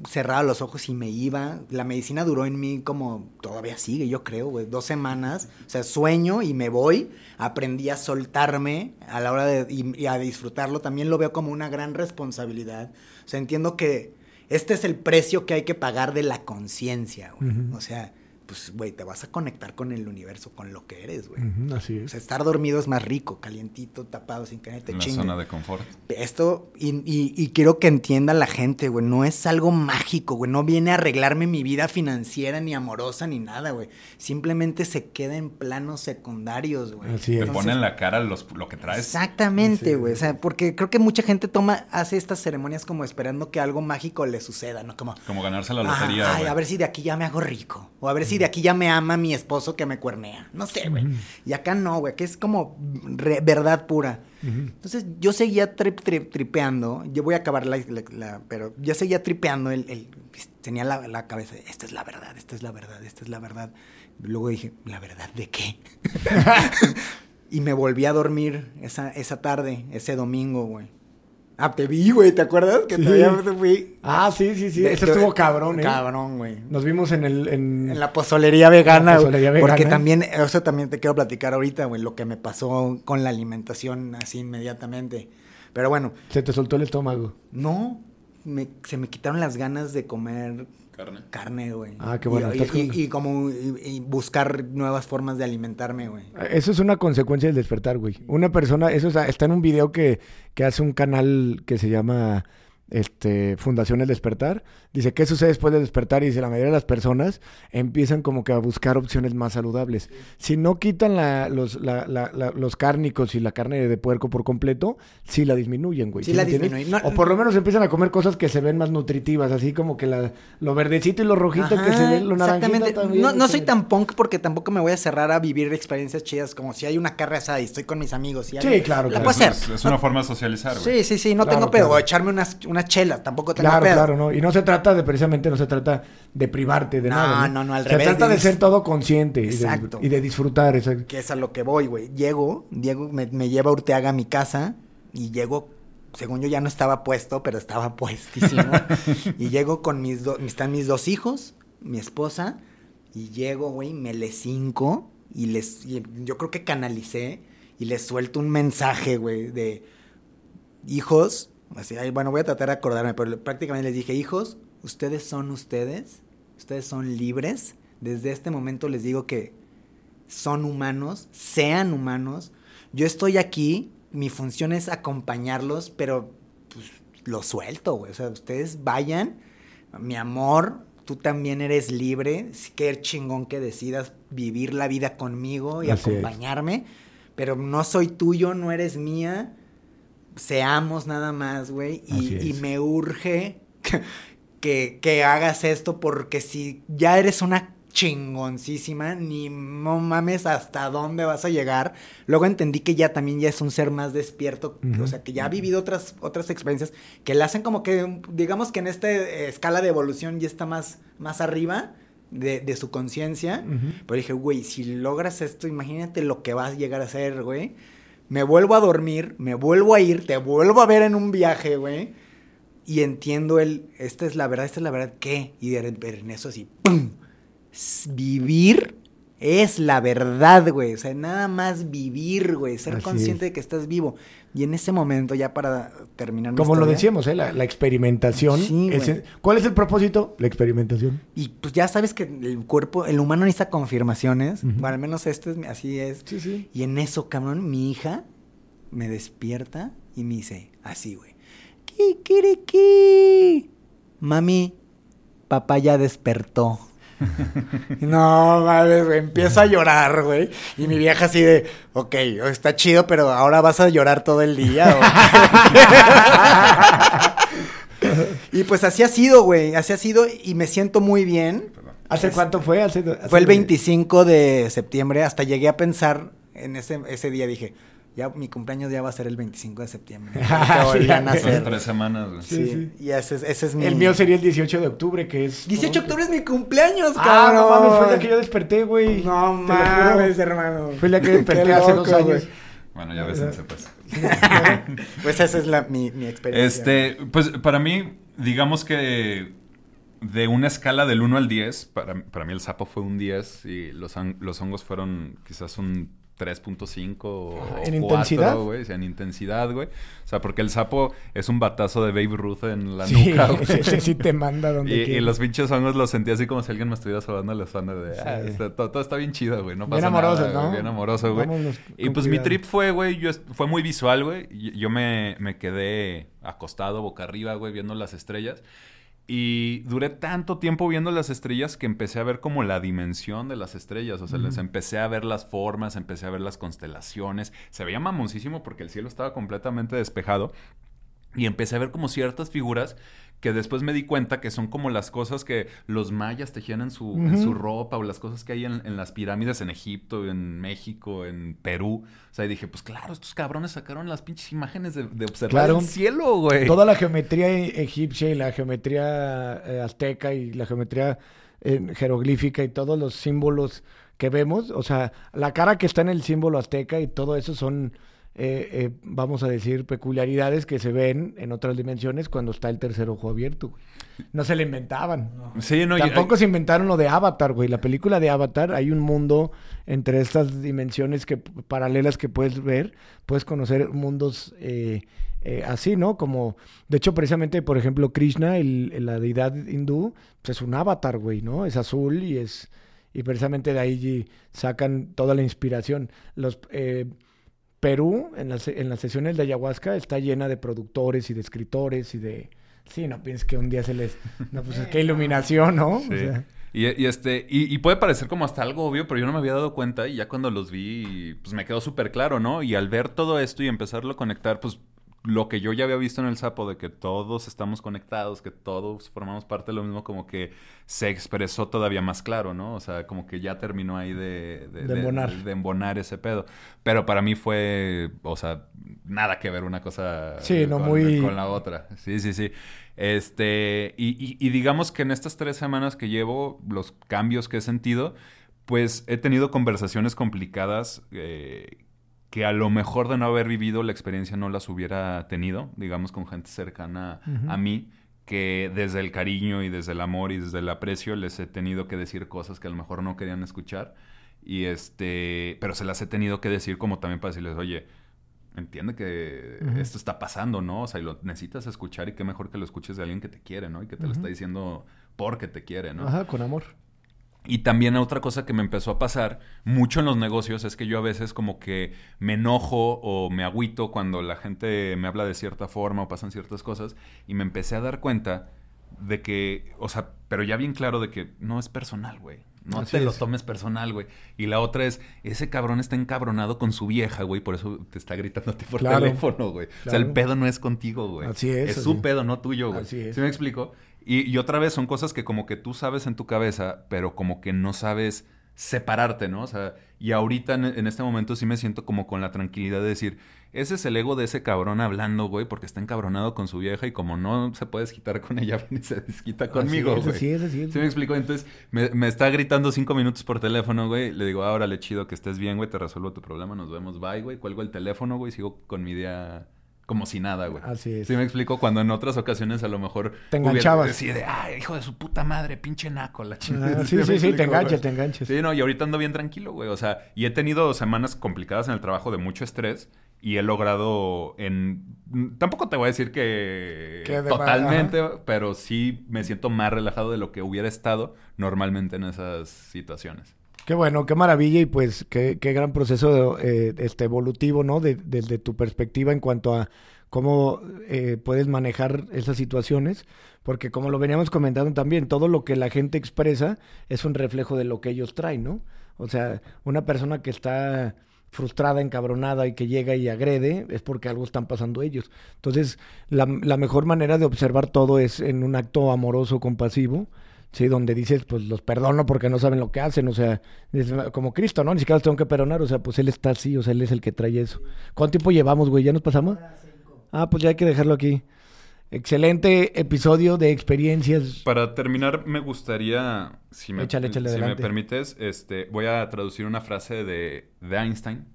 Speaker 1: cerraba los ojos y me iba. La medicina duró en mí como, todavía sigue, yo creo, güey, dos semanas. O sea, sueño y me voy. Aprendí a soltarme a la hora de, y a disfrutarlo. También lo veo como una gran responsabilidad. O sea, entiendo que este es el precio que hay que pagar de la conciencia, güey. O sea, pues, güey, te vas a conectar con el universo, con lo que eres, güey.
Speaker 2: así es.
Speaker 1: O sea, estar dormido es más rico, calientito, tapado, sin que nadie te
Speaker 3: En la zona de confort.
Speaker 1: Esto, y, y, quiero que entienda la gente, güey, no es algo mágico, güey. No viene a arreglarme mi vida financiera, ni amorosa, ni nada, güey. Simplemente se queda en planos secundarios, güey.
Speaker 3: Así es. Te pone en la cara los, lo que traes.
Speaker 1: Exactamente, güey. O sea, porque creo que mucha gente toma, hace estas ceremonias como esperando que algo mágico le suceda, ¿no? Como...
Speaker 3: Como ganarse la lotería,
Speaker 1: Ay, a ver si de aquí ya me hago rico. O a ver si si de aquí ya me ama mi esposo que me cuernea. No sé, güey. Y acá no, güey, que es como verdad pura. Entonces yo seguía tripeando, yo voy a acabar la, pero yo seguía tripeando, el, tenía la, la, cabeza, esta es la verdad, esta es la verdad, esta es la verdad. Luego dije, ¿la verdad de qué? y me volví a dormir esa, esa tarde, ese domingo, güey. Ah, te vi, güey, ¿te acuerdas? Que todavía fui.
Speaker 2: Ah, sí, sí, sí. Eso estuvo cabrón, ¿eh?
Speaker 1: Cabrón, güey.
Speaker 2: Nos vimos en el... En,
Speaker 1: la pozolería vegana. La pozolería vegana. Porque también, eso también te quiero platicar ahorita, güey, lo que me pasó con la alimentación así inmediatamente. Pero bueno.
Speaker 2: ¿Se te soltó el estómago?
Speaker 1: No, se me quitaron las ganas de comer
Speaker 3: Carne.
Speaker 1: Carne, güey.
Speaker 2: Ah, qué bueno.
Speaker 1: Y, como buscar nuevas formas de alimentarme, güey.
Speaker 2: Eso es una consecuencia del despertar, güey. Una persona, eso está en un video que, que hace un canal que se llama este, Fundación El Despertar. Dice, ¿qué sucede después de despertar? Y dice, la mayoría de las personas empiezan como que a buscar opciones más saludables. Si no quitan la, los, la, los cárnicos y la carne de puerco por completo, sí la disminuyen, güey.
Speaker 1: Sí, la disminuyen.
Speaker 2: o por lo menos empiezan a comer cosas que se ven más nutritivas, así como que la, lo verdecito y lo rojito que se ven, lo naranjito también.
Speaker 1: No, no soy tan punk porque tampoco me voy a cerrar a vivir experiencias chidas, como si hay una carne asada y estoy con mis amigos. Y
Speaker 2: sí, claro.
Speaker 1: La puedo hacer.
Speaker 3: Es, una forma de socializar,
Speaker 1: güey. Sí, sí, sí, no tengo pedo. O echarme unas, unas chelas, tampoco tengo
Speaker 2: claro,
Speaker 1: pedo.
Speaker 2: Claro, ¿no? Y no se trata de, precisamente, no se trata de privarte de nada.
Speaker 1: No, no, no, al
Speaker 2: se
Speaker 1: revés.
Speaker 2: Se trata de, ser todo consciente. Exacto. Y de, disfrutar.
Speaker 1: Que es a lo que voy, güey. Llego, Diego me, me lleva a Urteaga a mi casa y llego según yo ya no estaba puesto, pero estaba puestísimo. y llego con mis dos, están mis dos hijos, mi esposa, y llego, güey, me les cinco y les, yo creo que canalicé y les suelto un mensaje, güey, de hijos, así, bueno, voy a tratar de acordarme, pero prácticamente les dije, hijos, ustedes son ustedes, ustedes son libres, desde este momento les digo que son humanos, sean humanos, yo estoy aquí, mi función es acompañarlos, pero pues, lo suelto, güey, o sea, ustedes vayan, mi amor, tú también eres libre, qué chingón que decidas vivir la vida conmigo y acompañarme, pero no soy tuyo, no eres mía, seamos nada más, güey, y, me urge que, que, hagas esto porque si ya eres una chingoncísima, ni no mames hasta dónde vas a llegar. Luego entendí que ya también ya es un ser más despierto, o sea, que ya ha vivido otras, otras experiencias que le hacen como que, digamos que en esta escala de evolución ya está más, más arriba. De, de su conciencia, pero dije, güey, si logras esto, imagínate lo que vas a llegar a ser, güey me vuelvo a dormir, me vuelvo a ir, te vuelvo a ver en un viaje, güey. Y entiendo el, esta es la verdad, esta es la verdad, ¿qué? Y de, en eso así, ¡pum! Vivir es la verdad, güey. O sea, nada más vivir, güey. Ser consciente de que estás vivo. Y en ese momento, ya para terminar.
Speaker 2: Como lo decíamos, ¿eh? La, experimentación. ¿Cuál es el propósito? La experimentación.
Speaker 1: Y pues ya sabes que el cuerpo, el humano necesita confirmaciones. Bueno, al menos este es, así es.
Speaker 2: Sí, sí.
Speaker 1: Y en eso, cabrón, mi hija me despierta y me dice, así, güey. ¿Qué Mami, papá ya despertó. no, mames, güey, empiezo a llorar, güey. Y mi vieja así de, ok, está chido, pero ahora vas a llorar todo el día. y pues así ha sido, güey, así ha sido y me siento muy bien.
Speaker 2: ¿Hace cuánto fue?
Speaker 1: fue el 25 de septiembre, hasta llegué a pensar en ese, ese día, dije, ya mi cumpleaños ya va a ser el 25 de septiembre.
Speaker 3: tres semanas,
Speaker 1: Sí, sí, Y ese, ese, es mi...
Speaker 2: El mío sería el 18 de octubre, que es...
Speaker 1: 18 de octubre es mi cumpleaños,
Speaker 2: ah, cabrón. no mames, fue día que yo desperté, güey.
Speaker 1: No mames, hermano.
Speaker 2: Fue día que desperté hace dos años.
Speaker 3: Bueno, ya ves, pues.
Speaker 1: pues esa es la, mi, mi experiencia.
Speaker 3: Este, pues para mí, digamos que de una escala del 1 al 10, para, para mí el sapo fue un 10 y los, los hongos fueron quizás un 3.5 o
Speaker 2: ¿En intensidad?
Speaker 3: güey. en intensidad, güey. O sea, porque el sapo es un batazo de Babe Ruth en la nuca, güey.
Speaker 2: Sí, sí te manda donde
Speaker 3: y, y, los pinches hongos los sentí así como si alguien me estuviera sobando la espalda de... Ah, todo, está bien chido, güey. No pasa bien amoroso, nada, ¿no? Bien amoroso, güey. Y pues mi trip fue, güey, yo fue muy visual, güey. Yo me, me quedé acostado boca arriba, güey, viendo las estrellas. Y duré tanto tiempo viendo las estrellas que empecé a ver como la dimensión de las estrellas. O sea, les empecé a ver las formas, empecé a ver las constelaciones. Se veía mamoncísimo porque el cielo estaba completamente despejado. Y empecé a ver como ciertas figuras que después me di cuenta que son como las cosas que los mayas tejían en su, en su ropa o las cosas que hay en, las pirámides en Egipto, en México, en Perú. O sea, y dije, pues claro, estos cabrones sacaron las pinches imágenes de, observar el cielo, güey.
Speaker 2: Toda la geometría egipcia y la geometría eh, azteca y la geometría eh, jeroglífica y todos los símbolos que vemos, o sea, la cara que está en el símbolo azteca y todo eso son eh, eh, vamos a decir, peculiaridades que se ven en otras dimensiones cuando está el tercer ojo abierto. No se le inventaban. Sí, no, Tampoco se inventaron lo de Avatar, güey. La película de Avatar, hay un mundo entre estas dimensiones que paralelas que puedes ver. Puedes conocer mundos eh, así, ¿no? Como, de hecho, precisamente, por ejemplo, Krishna, el, la deidad hindú, pues es un avatar, güey, ¿no? Es azul y es... Y precisamente de ahí sacan toda la inspiración. Los... Perú, en las, en las sesiones de ayahuasca, está llena de productores y de escritores y de... Sí, no pienses que un día se les... No, pues es que iluminación, ¿no?
Speaker 3: Sí. y, este, y, puede parecer como hasta algo obvio, pero yo no me había dado cuenta y ya cuando los vi, pues me quedó súper claro, ¿no? Y al ver todo esto y empezarlo a conectar, pues lo que yo ya había visto en el sapo de que todos estamos conectados, que todos formamos parte de lo mismo, como que se expresó todavía más claro, ¿no? O sea, como que ya terminó ahí de, de, embonar. ese pedo. Pero para mí fue, o sea, nada que ver una cosa con, la otra. Sí, sí, sí. Este, y, y digamos que en estas tres semanas que llevo, los cambios que he sentido, pues he tenido conversaciones complicadas eh, que a lo mejor de no haber vivido la experiencia no las hubiera tenido, digamos, con gente cercana a mí, que desde el cariño y desde el amor y desde el aprecio les he tenido que decir cosas que a lo mejor no querían escuchar. Y este, pero se las he tenido que decir como también para decirles, oye, entiende que esto está pasando, ¿no? O sea, y lo necesitas escuchar y qué mejor que lo escuches de alguien que te quiere, ¿no? Y que te lo está diciendo porque te quiere, ¿no?
Speaker 2: Ajá, con amor.
Speaker 3: Y también otra cosa que me empezó a pasar mucho en los negocios es que yo a veces como que me enojo o me agüito cuando la gente me habla de cierta forma o pasan ciertas cosas y me empecé a dar cuenta de que, o sea, pero ya bien claro de que no es personal, güey. No te lo tomes personal, güey. Y la otra es, ese cabrón está encabronado con su vieja, güey, por eso te está gritando a ti por teléfono, güey. O sea, el pedo no es contigo, güey.
Speaker 2: Así es.
Speaker 3: Es su pedo, no tuyo, güey. Así es. ¿Sí me explico? Y, otra vez son cosas que como que tú sabes en tu cabeza, pero como que no sabes separarte, ¿no? O sea, y ahorita en, este momento sí me siento como con la tranquilidad de decir, ese es el ego de ese cabrón hablando, güey, porque está encabronado con su vieja y como no se puede desquitar con ella, se desquita conmigo, güey.
Speaker 2: Sí, es, así
Speaker 3: ¿Sí me explico? Entonces, me, me, está gritando cinco minutos por teléfono, güey. Le digo, ahora le chido que estés bien, güey, te resuelvo tu problema, nos vemos, bye, güey. Cuelgo el teléfono, güey, sigo con mi día como si nada, güey.
Speaker 2: Así es.
Speaker 3: Sí me explico cuando en otras ocasiones a lo mejor
Speaker 2: te enganchabas.
Speaker 3: Así de, ay, hijo de su puta madre, pinche naco, la chingada.
Speaker 2: Ah, sí, sí, sí, te enganchas, te enganchas.
Speaker 3: Sí, no, y ahorita ando bien tranquilo, güey. O sea, y he tenido semanas complicadas en el trabajo de mucho estrés y he logrado en tampoco te voy a decir que, totalmente, pero sí me siento más relajado de lo que hubiera estado normalmente en esas situaciones.
Speaker 2: Qué bueno, qué maravilla y pues qué, qué gran proceso eh, este evolutivo, ¿no? desde tu perspectiva en cuanto a cómo eh, puedes manejar esas situaciones, porque como lo veníamos comentando también, todo lo que la gente expresa es un reflejo de lo que ellos traen, ¿no? O sea, una persona que está frustrada, encabronada y que llega y agrede, es porque algo están pasando ellos. Entonces, la, la mejor manera de observar todo es en un acto amoroso, compasivo, Sí, donde dices, pues los perdono porque no saben lo que hacen, o sea, es como Cristo, ¿no? Ni siquiera los tengo que perdonar, o sea, pues él está así, o sea, él es el que trae eso. ¿Cuánto tiempo llevamos, güey? ¿Ya nos pasamos? Ah, pues ya hay que dejarlo aquí. Excelente episodio de experiencias.
Speaker 3: Para terminar, me gustaría, si me, si me permites, este, voy a traducir una frase de, de Einstein,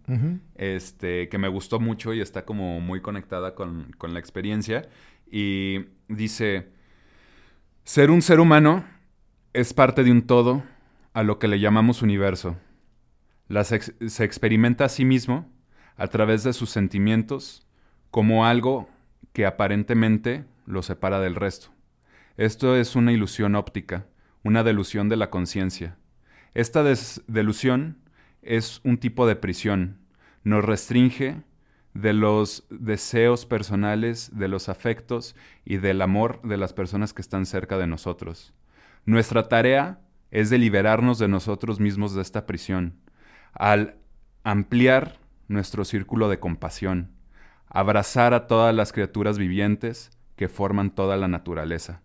Speaker 3: este, que me gustó mucho y está como muy conectada con, con la experiencia. Y dice, ser un ser humano es parte de un todo a lo que le llamamos universo. se experimenta a sí mismo a través de sus sentimientos como algo que aparentemente lo separa del resto. Esto es una ilusión óptica, una delusión de la conciencia. Esta delusión es un tipo de prisión, nos restringe de los deseos personales, de los afectos y del amor de las personas que están cerca de nosotros. Nuestra tarea es de liberarnos de nosotros mismos de esta prisión, al ampliar nuestro círculo de compasión, abrazar a todas las criaturas vivientes que forman toda la naturaleza.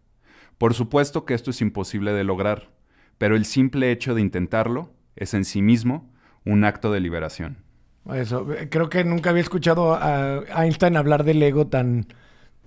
Speaker 3: Por supuesto que esto es imposible de lograr, pero el simple hecho de intentarlo es en sí mismo un acto de liberación.
Speaker 2: Eso, creo que nunca había escuchado a Einstein hablar del ego tan,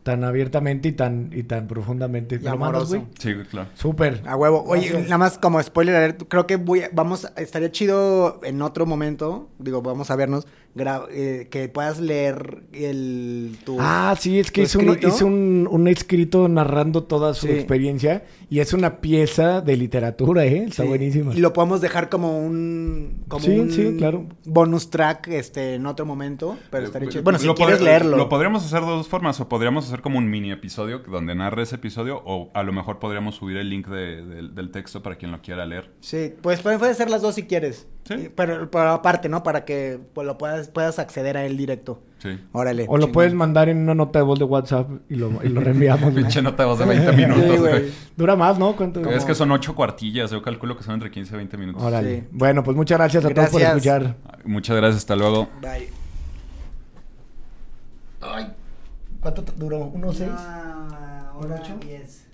Speaker 2: tan abiertamente y tan, y tan profundamente.
Speaker 1: Y amoroso.
Speaker 3: Sí, claro.
Speaker 2: Súper.
Speaker 1: A huevo. Oye, nada más como spoiler alert, creo que voy a- vamos, estaría chido en otro momento, digo, vamos a vernos, gra- eh, que puedas leer el tu
Speaker 2: Ah, sí, es que hizo, un,
Speaker 1: escrito.
Speaker 2: hizo un, un escrito narrando toda su
Speaker 1: Sí.
Speaker 2: experiencia y es una pieza de literatura, ¿eh? Está
Speaker 1: Sí,
Speaker 2: buenísima.
Speaker 1: Y lo podemos dejar como un como
Speaker 2: Sí,
Speaker 1: un
Speaker 2: sí, claro.
Speaker 1: bonus track este en otro momento, pero estaría chido. Bueno, si
Speaker 3: Lo
Speaker 1: quieres leerlo.
Speaker 3: Lo podríamos hacer de dos formas. O podríamos hacer como un mini episodio donde narre ese episodio. O a lo mejor podríamos subir el link de- del- del texto para quien lo quiera leer.
Speaker 1: Sí, pues pueden puede ser las dos si quieres.
Speaker 3: Sí.
Speaker 1: Y- Pero, pero aparte, ¿no? Para que pues, lo puedas, puedas acceder a él directo.
Speaker 3: Sí.
Speaker 1: Órale.
Speaker 2: O lo puedes mandar en una nota de voz de WhatsApp y lo, y lo reenviamos.
Speaker 3: Pinche nota de voz de 20 minutos,
Speaker 1: Sí,
Speaker 3: güey.
Speaker 2: Dura más, ¿no? ¿Cuánto?
Speaker 3: Es que son ocho cuartillas. Yo calculo que son entre 15 y 20 minutos.
Speaker 2: Órale.
Speaker 1: Sí.
Speaker 2: Bueno, pues muchas gracias a todos por
Speaker 1: Gracias.
Speaker 2: escuchar.
Speaker 3: Muchas gracias. Hasta luego.
Speaker 1: Bye.
Speaker 2: Ay, ¿cuánto duró? ¿Uno seis?
Speaker 1: Una
Speaker 2: ¿Un ocho?
Speaker 1: diez.